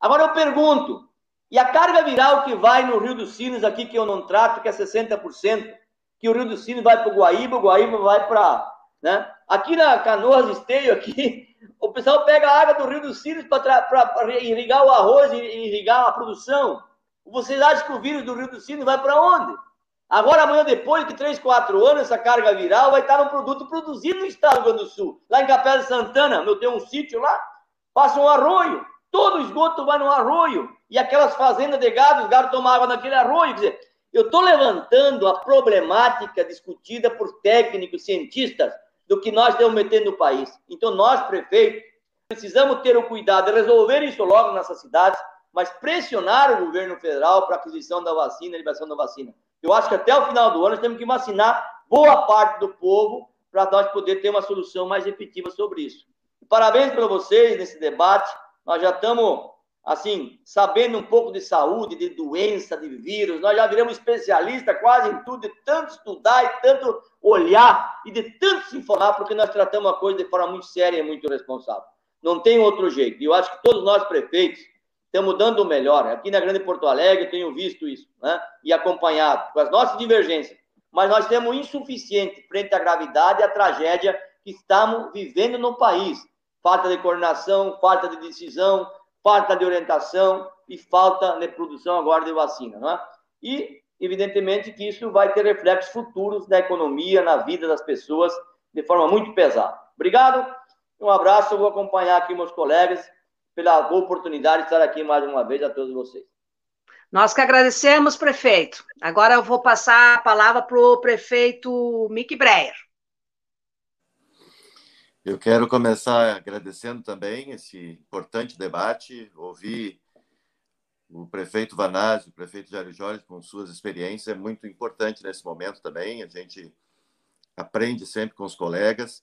Agora eu pergunto, e a carga viral que vai no Rio dos Sinos aqui, que eu não trato, que é 60%, que o Rio dos Sinos vai para o Guaíba, o Guaíba vai para... Né? Aqui na Canoas Esteio, aqui, o pessoal pega a água do Rio dos Sinos para irrigar o arroz e irrigar a produção. Vocês acham que o vírus do Rio dos Sinos vai para onde? Agora, amanhã, depois de 3, 4 anos, essa carga viral vai estar no produto produzido no estado do Rio Grande do Sul. Lá em Capela de Santana, eu tenho um sítio lá, passa um arroio. Todo o esgoto vai no arroio. E aquelas fazendas de gado, os gados tomam água naquele arroio. Quer dizer, eu estou levantando a problemática discutida por técnicos, cientistas, do que nós estamos metendo no país. Então, nós, prefeitos, precisamos ter o cuidado de resolver isso logo nessas cidades, mas pressionar o governo federal para a aquisição da vacina, liberação da vacina. Eu acho que até o final do ano nós temos que vacinar boa parte do povo para nós poder ter uma solução mais efetiva sobre isso. Parabéns para vocês nesse debate. Nós já estamos, assim, sabendo um pouco de saúde, de doença, de vírus. Nós já viramos especialista quase em tudo, de tanto estudar e tanto olhar e de tanto se informar, porque nós tratamos a coisa de forma muito séria e muito responsável. Não tem outro jeito. E eu acho que todos nós prefeitos estamos dando o melhor. Aqui na Grande Porto Alegre eu tenho visto isso, né? E acompanhado com as nossas divergências. Mas nós temos insuficiente frente à gravidade e à tragédia que estamos vivendo no país. Falta de coordenação, falta de decisão, falta de orientação e falta de produção agora de vacina, não é? E evidentemente que isso vai ter reflexos futuros na economia, na vida das pessoas de forma muito pesada. Obrigado. Um abraço, eu vou acompanhar aqui meus colegas pela oportunidade de estar aqui mais uma vez a todos vocês. Nós que agradecemos, prefeito. Agora eu vou passar a palavra para o prefeito Mick Breyer. Eu quero começar agradecendo também esse importante debate, ouvir o prefeito Vanazzi, o prefeito Jair Jorge, com suas experiências, é muito importante nesse momento também. A gente aprende sempre com os colegas.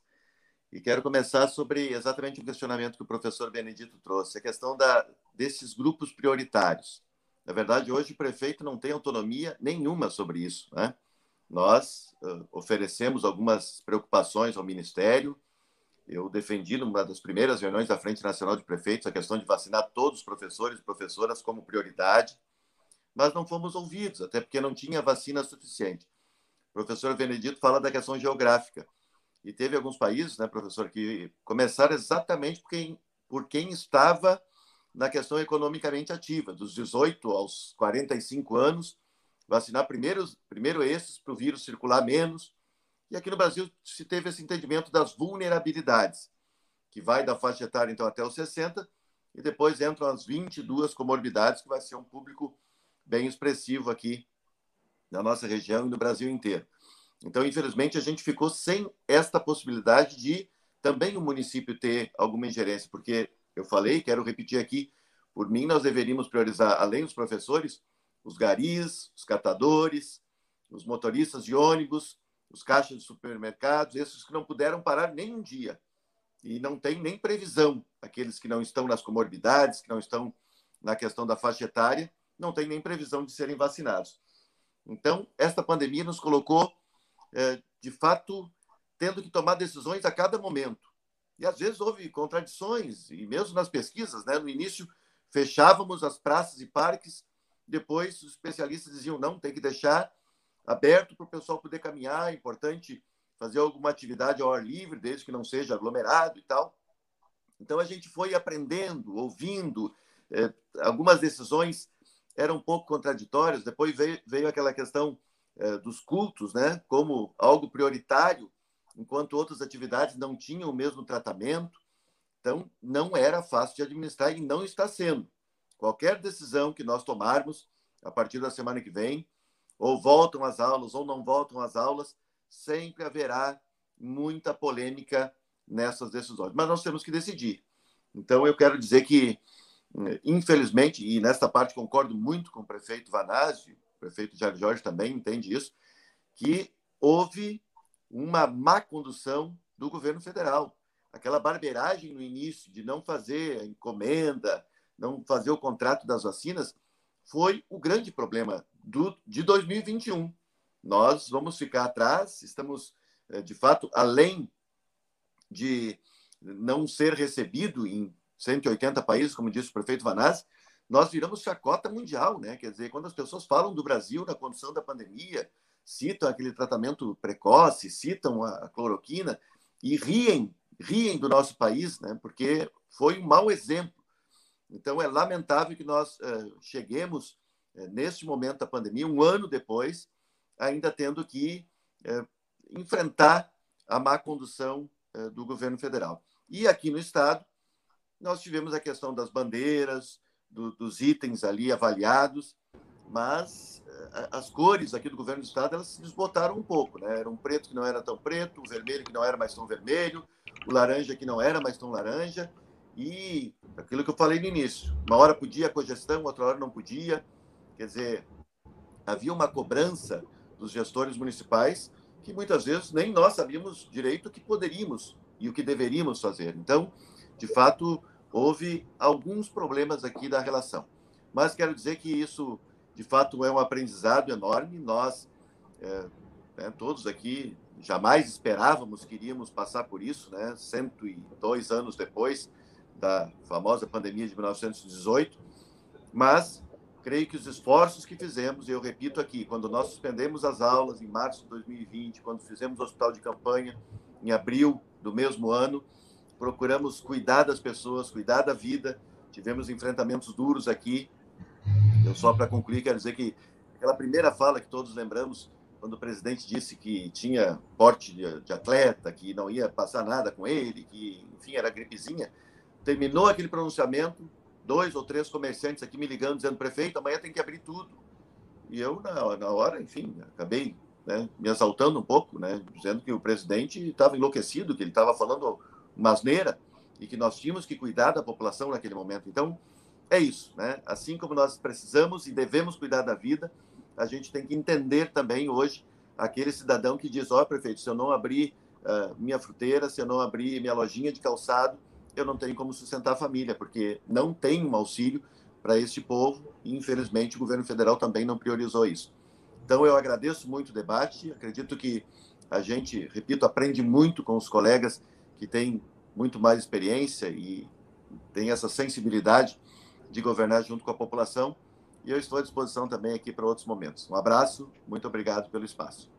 E quero começar sobre exatamente o questionamento que o professor Benedito trouxe, a questão da, desses grupos prioritários. Na verdade, hoje o prefeito não tem autonomia nenhuma sobre isso. Né? Nós uh, oferecemos algumas preocupações ao Ministério. Eu defendi, numa das primeiras reuniões da Frente Nacional de Prefeitos, a questão de vacinar todos os professores e professoras como prioridade, mas não fomos ouvidos, até porque não tinha vacina suficiente. O professor Benedito fala da questão geográfica. E teve alguns países, né, professor, que começaram exatamente por quem, por quem estava na questão economicamente ativa, dos 18 aos 45 anos, vacinar primeiro, primeiro esses para o vírus circular menos. E aqui no Brasil se teve esse entendimento das vulnerabilidades, que vai da faixa etária então até os 60, e depois entram as 22 comorbidades, que vai ser um público bem expressivo aqui na nossa região e no Brasil inteiro. Então, infelizmente, a gente ficou sem esta possibilidade de também o município ter alguma ingerência, porque eu falei, quero repetir aqui, por mim, nós deveríamos priorizar, além dos professores, os garis, os catadores, os motoristas de ônibus, os caixas de supermercados, esses que não puderam parar nem um dia. E não tem nem previsão, aqueles que não estão nas comorbidades, que não estão na questão da faixa etária, não tem nem previsão de serem vacinados. Então, esta pandemia nos colocou de fato, tendo que tomar decisões a cada momento. E às vezes houve contradições, e mesmo nas pesquisas, né? no início fechávamos as praças e parques, depois os especialistas diziam: não, tem que deixar aberto para o pessoal poder caminhar, é importante fazer alguma atividade ao ar livre, desde que não seja aglomerado e tal. Então a gente foi aprendendo, ouvindo, é, algumas decisões eram um pouco contraditórias, depois veio, veio aquela questão é, dos cultos, né, como algo prioritário, enquanto outras atividades não tinham o mesmo tratamento. Então, não era fácil de administrar e não está sendo. Qualquer decisão que nós tomarmos a partir da semana que vem, ou voltam as aulas ou não voltam as aulas, sempre haverá muita polêmica nessas decisões. Mas nós temos que decidir. Então, eu quero dizer que, infelizmente, e nesta parte concordo muito com o prefeito Vanásio, o prefeito Jair Jorge também entende isso, que houve uma má condução do governo federal. Aquela barbeiragem no início de não fazer a encomenda, não fazer o contrato das vacinas, foi o grande problema do, de 2021. Nós vamos ficar atrás, estamos, eh, de fato, além de não ser recebido em 180 países, como disse o prefeito Vanazzi, nós viramos chacota mundial, né? Quer dizer, quando as pessoas falam do Brasil na condição da pandemia, citam aquele tratamento precoce, citam a cloroquina e riem, riem do nosso país, né? Porque foi um mau exemplo. Então é lamentável que nós uh, cheguemos uh, neste momento da pandemia, um ano depois, ainda tendo que uh, enfrentar a má condução do governo federal. E aqui no estado nós tivemos a questão das bandeiras, do, dos itens ali avaliados, mas eh, as cores aqui do governo do estado elas se desbotaram um pouco, né? Era um preto que não era tão preto, o vermelho que não era mais tão vermelho, o laranja que não era mais tão laranja, E aquilo que eu falei no início, uma hora podia cogestão, outra hora não podia. Quer dizer, havia uma cobrança dos gestores municipais que muitas vezes nem nós sabíamos direito o que poderíamos e o que deveríamos fazer. Então, de fato, houve alguns problemas aqui da relação. Mas quero dizer que isso, de fato, é um aprendizado enorme. Nós, é, né, todos aqui, jamais esperávamos que iríamos passar por isso, né? 102 anos depois da famosa pandemia de 1918. Mas creio que os esforços que fizemos, e eu repito aqui, quando nós suspendemos as aulas em março de 2020, quando fizemos o hospital de campanha em abril do mesmo ano, procuramos cuidar das pessoas, cuidar da vida, tivemos enfrentamentos duros aqui. Eu só para concluir quero dizer que aquela primeira fala que todos lembramos, quando o presidente disse que tinha porte de, atleta, que não ia passar nada com ele, que enfim era gripezinha, terminou aquele pronunciamento, dois ou três comerciantes aqui me ligando, dizendo, prefeito, amanhã tem que abrir tudo. E eu, na, na hora, enfim, acabei né, me assaltando um pouco, né, dizendo que o presidente estava enlouquecido, que ele estava falando uma asneira e que nós tínhamos que cuidar da população naquele momento. Então, é isso. Né? Assim como nós precisamos e devemos cuidar da vida, a gente tem que entender também hoje aquele cidadão que diz: Ó, oh, prefeito, se eu não abrir uh, minha fruteira, se eu não abrir minha lojinha de calçado, eu não tenho como sustentar a família, porque não tem um auxílio para este povo e, infelizmente, o governo federal também não priorizou isso. Então, eu agradeço muito o debate, acredito que a gente, repito, aprende muito com os colegas que têm muito mais experiência e têm essa sensibilidade de governar junto com a população. E eu estou à disposição também aqui para outros momentos. Um abraço, muito obrigado pelo espaço.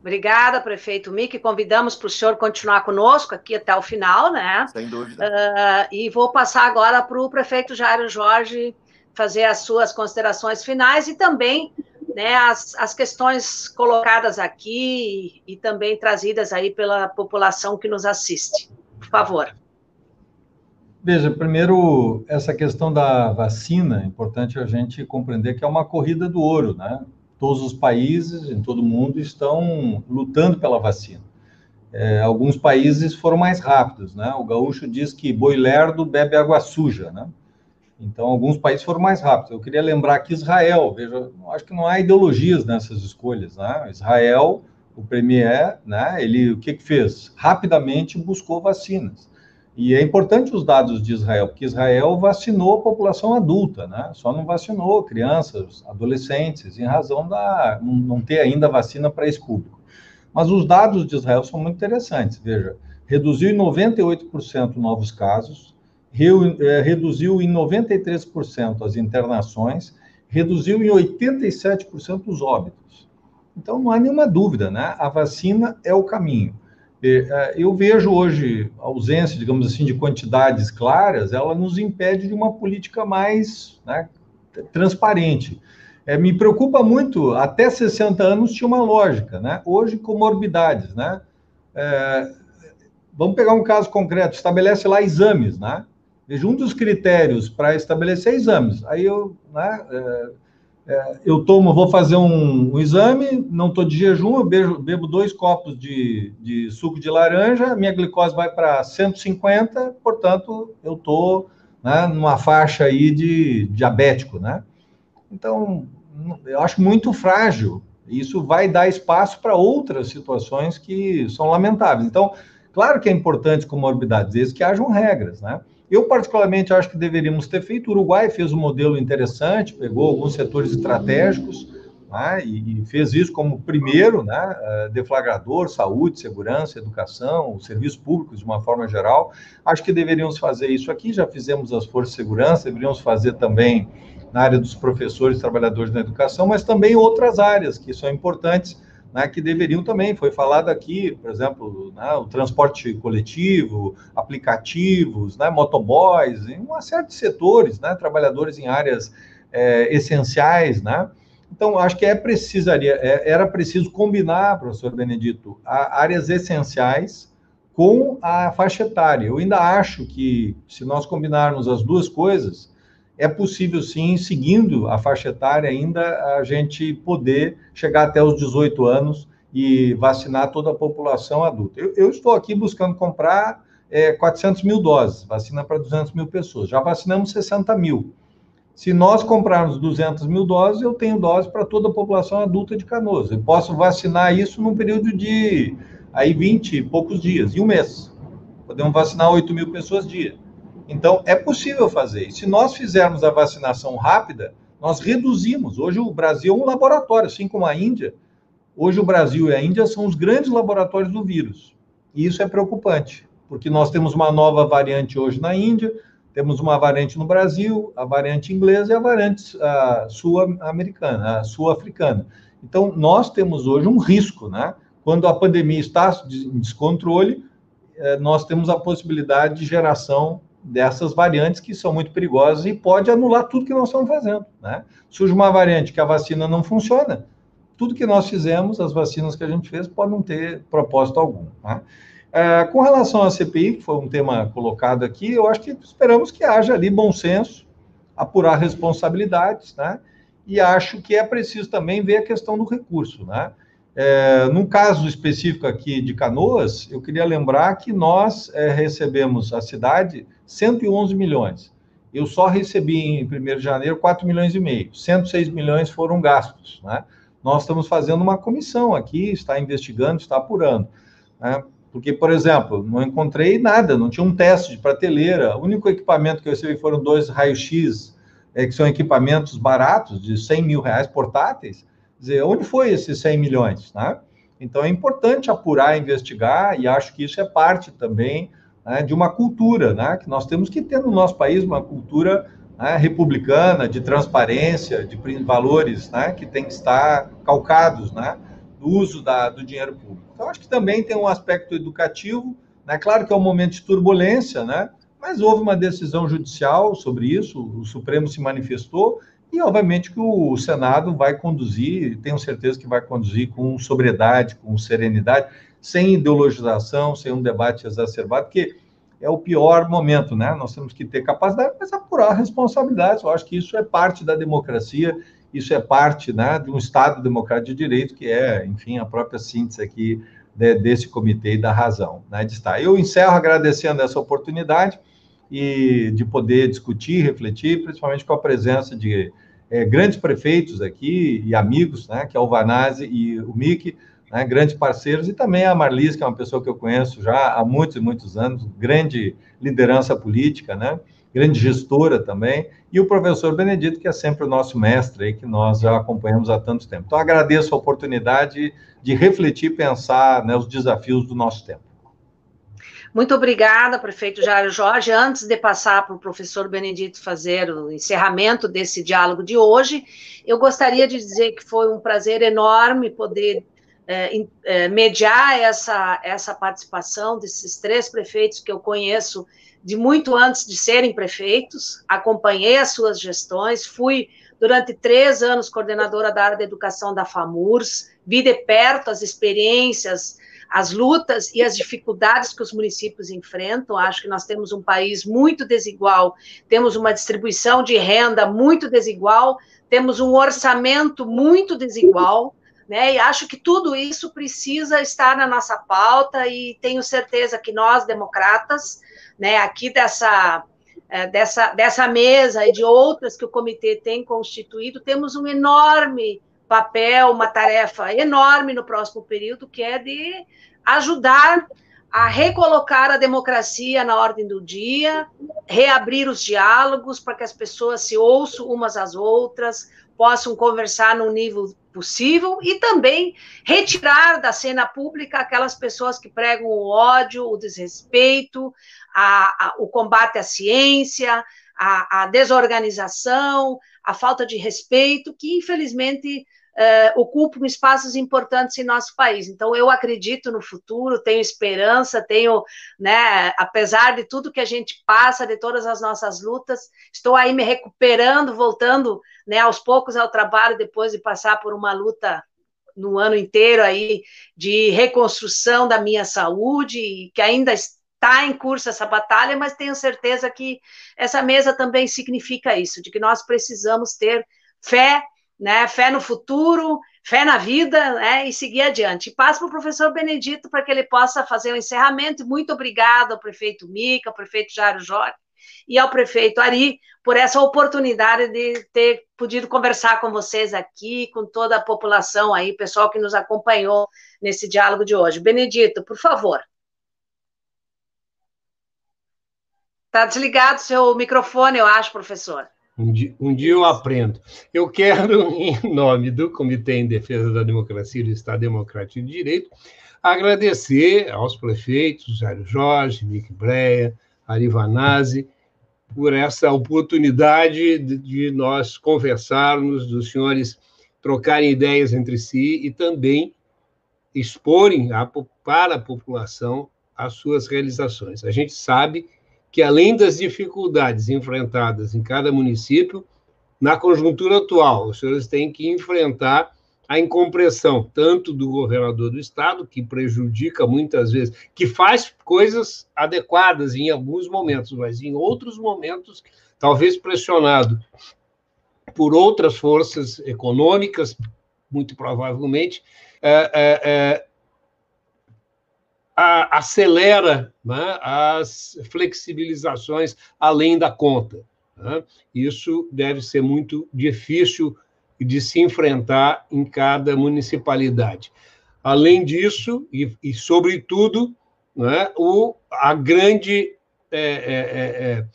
Obrigada, prefeito Mick. Convidamos para o senhor continuar conosco aqui até o final, né? Sem dúvida. Uh, e vou passar agora para o prefeito Jairo Jorge fazer as suas considerações finais e também né, as, as questões colocadas aqui e, também trazidas aí pela população que nos assiste. Por favor. Veja, primeiro, essa questão da vacina, é importante a gente compreender que é uma corrida do ouro, né? todos os países, em todo o mundo, estão lutando pela vacina. É, alguns países foram mais rápidos, né? O gaúcho diz que boi lerdo bebe água suja, né? Então, alguns países foram mais rápidos. Eu queria lembrar que Israel, veja, acho que não há ideologias nessas escolhas, né? Israel, o premier, né? Ele o que que fez? Rapidamente buscou vacinas. E é importante os dados de Israel, porque Israel vacinou a população adulta, né? Só não vacinou crianças, adolescentes, em razão da não ter ainda vacina para esse público. Mas os dados de Israel são muito interessantes. Veja, reduziu em 98% novos casos, reduziu em 93% as internações, reduziu em 87% os óbitos. Então não há nenhuma dúvida, né? A vacina é o caminho. É, eu vejo hoje a ausência, digamos assim, de quantidades claras, ela nos impede de uma política mais né, transparente. É, me preocupa muito, até 60 anos tinha uma lógica, né? Hoje, comorbidades, né? É, vamos pegar um caso concreto, estabelece lá exames, né? Veja, um dos critérios para estabelecer exames. Aí eu, né, é, é, eu tomo, vou fazer um, um exame, não estou de jejum, eu bebo, dois copos de, de, suco de laranja, minha glicose vai para 150, portanto, eu estou né, numa faixa aí de diabético, né? Então, eu acho muito frágil. Isso vai dar espaço para outras situações que são lamentáveis. Então, claro que é importante comorbidades, desde que hajam regras, né? Eu, particularmente, acho que deveríamos ter feito. O Uruguai fez um modelo interessante, pegou alguns setores estratégicos né, e, fez isso como primeiro né, eh, deflagrador, saúde, segurança, educação, serviços públicos de uma forma geral. Acho que deveríamos fazer isso aqui, já fizemos as forças de segurança, deveríamos fazer também na área dos professores trabalhadores da educação, mas também outras áreas que são importantes né, que deveriam também, foi falado aqui, por exemplo, né, o transporte coletivo, aplicativos, né, motoboys, em uma série de setores, né, trabalhadores em áreas é, essenciais, né? Então, acho que é precisaria, é, era preciso combinar, professor Benedito, áreas essenciais com a faixa etária. Eu ainda acho que, se nós combinarmos as duas coisas, é possível sim, seguindo a faixa etária ainda, a gente poder chegar até os 18 anos e vacinar toda a população adulta. Eu, eu estou aqui buscando comprar é, 400 mil doses, vacina para 200 mil pessoas. Já vacinamos 60 mil. Se nós comprarmos 200 mil doses, eu tenho dose para toda a população adulta de Canoas. Eu posso vacinar isso num período de aí 20 e poucos dias, em um mês. Podemos vacinar 8 mil pessoas dia. Então, é possível fazer. E se nós fizermos a vacinação rápida, nós reduzimos. Hoje o Brasil é um laboratório, assim como a Índia. Hoje o Brasil e a Índia são os grandes laboratórios do vírus. E isso é preocupante, porque nós temos uma nova variante hoje na Índia, temos uma variante no Brasil, a variante inglesa e a variante sul-americana, a sul-africana. Então, nós temos hoje um risco, né? Quando a pandemia está em descontrole, eh, nós temos a possibilidade de geração dessas variantes que são muito perigosas e pode anular tudo que nós estamos fazendo, né? Surge uma variante que a vacina não funciona, tudo que nós fizemos, as vacinas que a gente fez, podem não ter propósito algum, né? É, com relação à CPI, que foi um tema colocado aqui, eu acho que esperamos que haja ali bom senso, apurar responsabilidades, né? E acho que é preciso também ver a questão do recurso, né? É, num caso específico aqui de Canoas, eu queria lembrar que nós é, recebemos a cidade 111 milhões. Eu só recebi em 1 de janeiro 4 milhões e meio. 106 milhões foram gastos, né? Nós estamos fazendo uma comissão aqui, está investigando, está apurando. Né? Porque, por exemplo, não encontrei nada, não tinha um teste de prateleira. O único equipamento que eu recebi foram dois raios-x, é, que são equipamentos baratos, de 100 mil reais portáteis. Dizer, onde foi esses 100 milhões? Né? Então, é importante apurar, investigar, e acho que isso é parte também né, de uma cultura, né, que nós temos que ter no nosso país, uma cultura né, republicana, de transparência, de valores né, que tem que estar calcados né, no uso da, do dinheiro público. Então, acho que também tem um aspecto educativo, né? Claro que é um momento de turbulência, né? Mas houve uma decisão judicial sobre isso, o Supremo se manifestou e, obviamente, que o Senado vai conduzir, tenho certeza que vai conduzir com sobriedade, com serenidade, sem ideologização, sem um debate exacerbado, porque é o pior momento, né? Nós temos que ter capacidade, mas apurar responsabilidades. Eu acho que isso é parte da democracia isso é parte né, de um Estado democrático de direito, que é, enfim, a própria síntese aqui de, desse comitê e da razão né, de estar. Eu encerro agradecendo essa oportunidade e de poder discutir, refletir, principalmente com a presença de é, grandes prefeitos aqui e amigos, né, que é o Vanazzi e o Mick, né, grandes parceiros, e também a Marlis, que é uma pessoa que eu conheço já há muitos e muitos anos, grande liderança política, né, grande gestora também, e o professor Benedito, que é sempre o nosso mestre aí, que nós já acompanhamos há tanto tempo. Então, agradeço a oportunidade de refletir e pensar né, os desafios do nosso tempo. Muito obrigada, prefeito Jairo Jorge. Antes de passar para o professor Benedito fazer o encerramento desse diálogo de hoje, eu gostaria de dizer que foi um prazer enorme poder é, é, mediar essa, essa participação desses três prefeitos que eu conheço de muito antes de serem prefeitos, acompanhei as suas gestões, fui durante três anos coordenadora da área da educação da FAMURS, vi de perto as experiências, as lutas e as dificuldades que os municípios enfrentam. Acho que nós temos um país muito desigual, temos uma distribuição de renda muito desigual, temos um orçamento muito desigual. Né? E acho que tudo isso precisa estar na nossa pauta e tenho certeza que nós, democratas, né, aqui dessa, é, dessa, dessa mesa e de outras que o comitê tem constituído, temos um enorme papel, uma tarefa enorme no próximo período, que é de ajudar a recolocar a democracia na ordem do dia, reabrir os diálogos para que as pessoas se ouçam umas às outras, possam conversar no nível possível e também retirar da cena pública aquelas pessoas que pregam o ódio, o desrespeito, a, a, o combate à ciência, a, a, desorganização, a falta de respeito, que infelizmente uh, ocupam espaços importantes em nosso país. Então, eu acredito no futuro, tenho esperança, tenho, né, apesar de tudo que a gente passa, de todas as nossas lutas, estou aí me recuperando, voltando, né, aos poucos ao trabalho, depois de passar por uma luta no ano inteiro aí de reconstrução da minha saúde, que ainda está em curso essa batalha, mas tenho certeza que essa mesa também significa isso, de que nós precisamos ter fé né? Fé no futuro, fé na vida, né? E seguir adiante. Passo para o professor Benedito para que ele possa fazer o encerramento. Muito obrigado ao prefeito Mica, ao prefeito Jário Jorge e ao prefeito Ari por essa oportunidade de ter podido conversar com vocês aqui, com toda a população aí, pessoal que nos acompanhou nesse diálogo de hoje. Benedito, por favor. Está desligado seu microfone, eu acho, professor. Um dia, um dia, eu aprendo. Eu quero, [LAUGHS] em nome do Comitê em Defesa da Democracia e do Estado Democrático de Direito, agradecer aos prefeitos Jairo Jorge, Mick Breia, Ari Vanazzi, por essa oportunidade de, de nós conversarmos, dos senhores trocarem ideias entre si e também exporem a, para a população as suas realizações. A gente sabe que, além das dificuldades enfrentadas em cada município, na conjuntura atual, os senhores têm que enfrentar a incompreensão tanto do governador do estado, que prejudica muitas vezes, que faz coisas adequadas em alguns momentos, mas em outros momentos, talvez pressionado por outras forças econômicas, muito provavelmente, é, é, a, acelera né, as flexibilizações além da conta. Né? Isso deve ser muito difícil de se enfrentar em cada municipalidade. Além disso, e, e sobretudo, né, o, a grande. É, é, é, é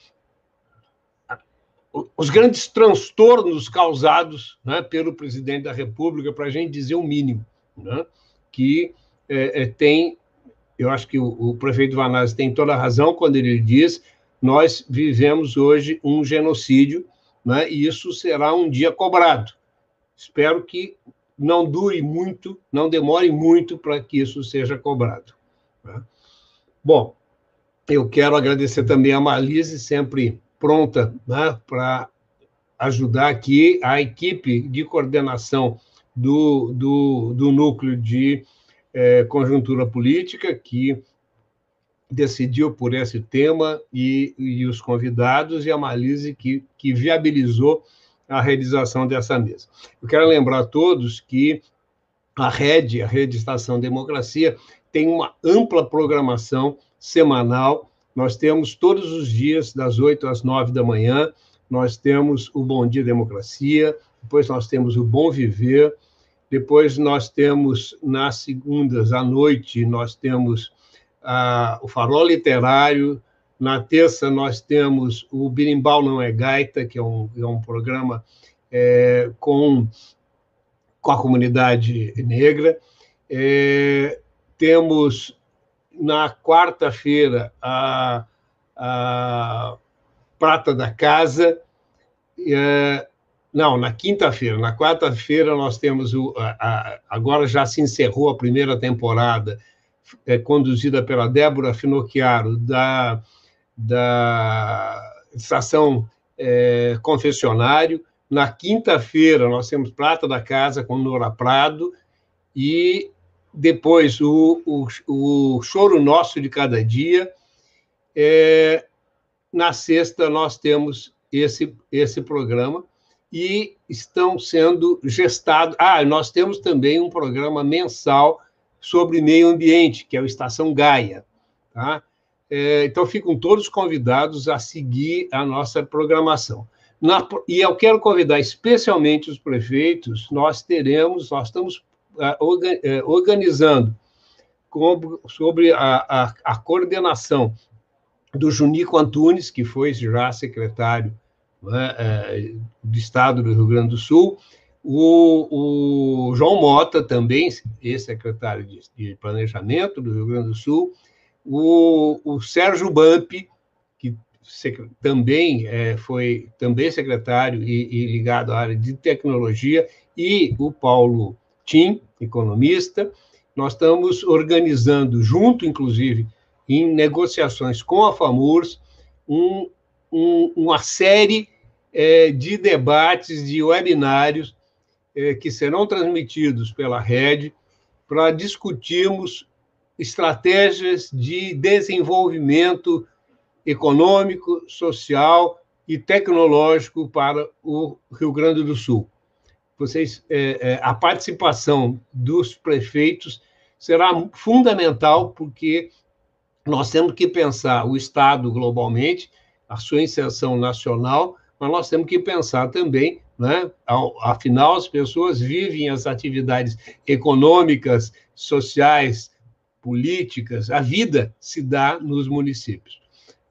os grandes transtornos causados né, pelo presidente da República, para a gente dizer o mínimo, né, que é, é, tem eu acho que o, o prefeito Vanazzi tem toda a razão quando ele diz nós vivemos hoje um genocídio, né, e isso será um dia cobrado. Espero que não dure muito, não demore muito para que isso seja cobrado. Né? Bom, eu quero agradecer também a Malise, sempre pronta né, para ajudar aqui a equipe de coordenação do, do, do núcleo de é, conjuntura política que decidiu por esse tema e, e os convidados e a Malise que, que viabilizou a realização dessa mesa. Eu quero lembrar a todos que a Rede, a Rede Estação Democracia, tem uma ampla programação semanal. Nós temos todos os dias, das 8 às 9 da manhã, nós temos o Bom Dia Democracia, depois nós temos o Bom Viver, depois nós temos, nas segundas à noite, nós temos ah, o Farol Literário. Na terça, nós temos o Birimbau Não é Gaita, que é um, é um programa é, com, com a comunidade negra. É, temos, na quarta-feira, a, a Prata da Casa. É, não, na quinta-feira. Na quarta-feira nós temos o. A, a, agora já se encerrou a primeira temporada, é, conduzida pela Débora Finocchiaro, da, da Estação é, Confessionário. Na quinta-feira nós temos Prata da Casa com Nora Prado e depois o, o, o Choro Nosso de Cada Dia. É, na sexta nós temos esse, esse programa e estão sendo gestados. Ah, nós temos também um programa mensal sobre meio ambiente, que é o Estação Gaia. Tá? É, então, ficam todos convidados a seguir a nossa programação. Na, e eu quero convidar especialmente os prefeitos, nós teremos, nós estamos uh, organizando com, sobre a, a, a coordenação do Junico Antunes, que foi já secretário né, é, do estado do Rio Grande do Sul, o, o João Mota, também ex-secretário de, de, Planejamento do Rio Grande do Sul, o, o Sérgio Bampi, que também é, foi também secretário e, e, ligado à área de tecnologia, e o Paulo Tim, economista. Nós estamos organizando, junto, inclusive, em negociações com a FAMURS, um, um, uma série é, de debates, de webinários é, que serão transmitidos pela rede para discutirmos estratégias de desenvolvimento econômico, social e tecnológico para o Rio Grande do Sul. vocês, é, é, a participação dos prefeitos será fundamental, porque nós temos que pensar o Estado globalmente, a sua inserção nacional, mas nós temos que pensar também, né? afinal, as pessoas vivem as atividades econômicas, sociais, políticas, a vida se dá nos municípios.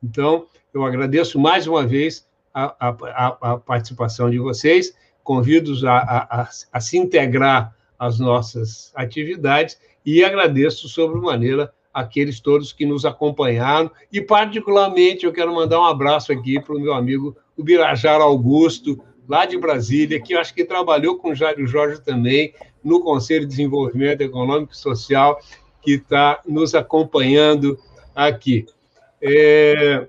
Então, eu agradeço mais uma vez a, a, a participação de vocês, convido-os a, a, se integrar às nossas atividades e agradeço sobremaneira aqueles todos que nos acompanharam e, particularmente, eu quero mandar um abraço aqui para o meu amigo o Birajara Augusto, lá de Brasília, que eu acho que trabalhou com o Jairo Jorge também no Conselho de Desenvolvimento Econômico e Social, que está nos acompanhando aqui. É...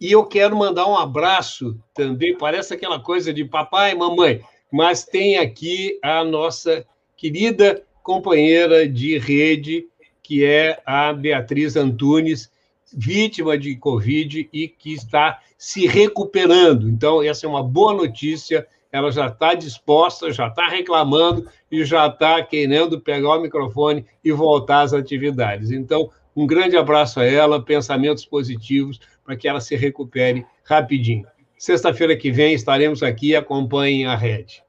E eu quero mandar um abraço também, parece aquela coisa de papai e mamãe, mas tem aqui a nossa querida companheira de rede, que é a Beatriz Antunes, vítima de Covid e que está se recuperando. Então, essa é uma boa notícia. Ela já está disposta, já está reclamando e já está querendo pegar o microfone e voltar às atividades. Então, um grande abraço a ela, pensamentos positivos para que ela se recupere rapidinho. Sexta-feira que vem estaremos aqui, acompanhem a rede.